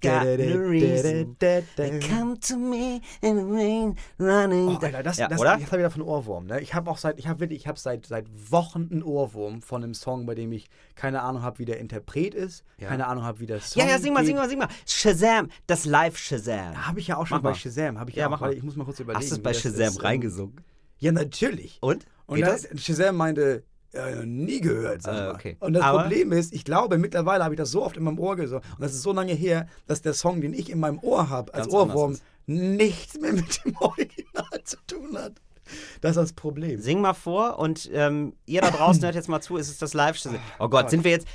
Got no reason. Come to me in the rain, running. Oh, Alter, das, ja, das, oder? jetzt habe ich davon Ohrwurm. Ne? Ich habe auch seit, ich habe wirklich, ich habe seit, seit Wochen einen Ohrwurm von einem Song, bei dem ich keine Ahnung habe, wie der Interpret ist, Ja. keine Ahnung habe, wie der Song Ja, ja, sing mal, geht. sing mal, sing mal. Shazam, das Live-Shazam. Habe ich ja auch schon Mach bei mal. Shazam. Habe ich Ja, mach auch, weil mal. ich muss mal kurz überlegen. Hast du es bei das Shazam ist. reingesungen? Ja, natürlich. Und? Und Geht da, das? Shazam meinte, ja, noch nie gehört, sag Äh, mal. okay. Und das Aber- Problem ist, ich glaube, mittlerweile habe ich das so oft in meinem Ohr gesungen. Und das ist so lange her, dass der Song, den ich in meinem Ohr habe, als Ohrwurm, nichts mehr mit dem Original zu tun hat. Das ist das Problem. Sing mal vor und ähm, ihr da draußen hört jetzt mal zu, ist es das Live-Shazam. Oh Gott, sind wir jetzt,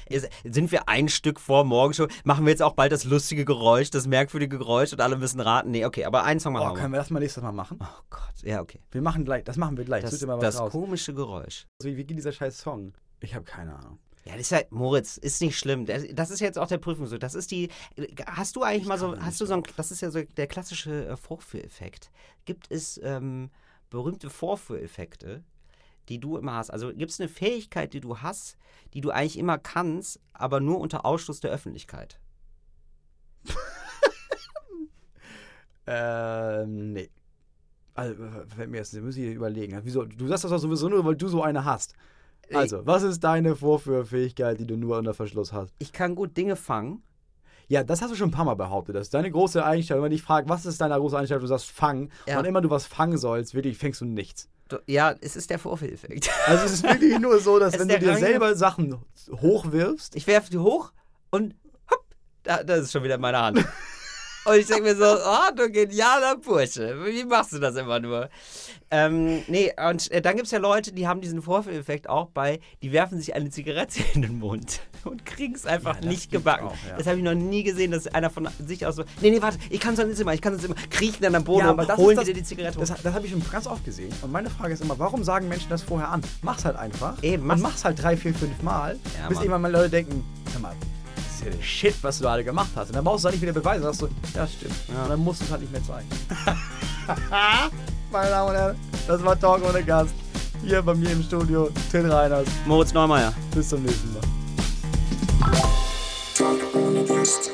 sind wir ein Stück vor Morgenshow? Machen wir jetzt auch bald das lustige Geräusch, das merkwürdige Geräusch und alle müssen raten? Nee, okay, aber einen Song machen Oh, wir können wir das mal nächstes Mal machen? Oh Gott, ja, okay. Wir machen gleich, das machen wir gleich. Das, das raus. komische Geräusch. Also, wie geht dieser scheiß Song? Ich habe keine Ahnung. Ja, das ist ja, Moritz, ist nicht schlimm. Das ist jetzt auch der Prüfungsdruck. Das ist die. Hast du eigentlich mal so, hast du so ein, das ist ja so der klassische äh, Vorführeffekt. Gibt es ähm, berühmte Vorführeffekte, die du immer hast? Also gibt es eine Fähigkeit, die du hast, die du eigentlich immer kannst, aber nur unter Ausschluss der Öffentlichkeit? Ähm, nee. Also, fällt mir jetzt, muss ich überlegen. Wieso? Du sagst das doch sowieso nur, weil du so eine hast. Also, was ist deine Vorführfähigkeit, die du nur unter Verschluss hast? Ich kann gut Dinge fangen, Ja, das hast du schon ein paar Mal behauptet. Das ist deine große Eigenschaft. Wenn man dich fragt, was ist deine große Eigenschaft, du sagst fangen. Ja. Und immer du was fangen sollst, wirklich fängst du nichts. Ja, es ist der Vorführeffekt. Also es ist wirklich nur so, dass wenn du dir selber Sachen hochwirfst, Ich werfe die hoch und hopp, da, das ist schon wieder in meiner Hand. Und ich denke mir so, oh, du genialer Bursche. Wie machst du das immer nur? Ähm, nee, und äh, dann gibt es ja Leute, die haben diesen Vorführeffekt auch bei, die werfen sich eine Zigarette in den Mund und kriegen es einfach Ja, nicht gebacken. auch, ja. Das habe ich noch nie gesehen, dass einer von sich aus so, nee, nee, warte, ich kann es sonst immer, ich kann es immer, kriechen dann am Boden Ja, aber und das holen ist das- wieder die Zigarette hoch. das, das habe ich schon ganz oft gesehen. Und meine Frage ist immer, warum sagen Menschen das vorher an? Mach's halt einfach. Eben, und mach's. mach's halt drei, vier, fünf Mal, Ja, bis irgendwann mal Leute denken, hör mal, das ist ja der Shit, was du gerade gemacht hast. Und dann brauchst du halt nicht wieder beweisen. Dann sagst du, ja, stimmt. Und dann musst du es halt nicht mehr zeigen. Meine Damen und Herren, das war Talk ohne Gast. Hier bei mir im Studio, Till Reiners. Moritz Neumeier. Bis zum nächsten Mal. podcast.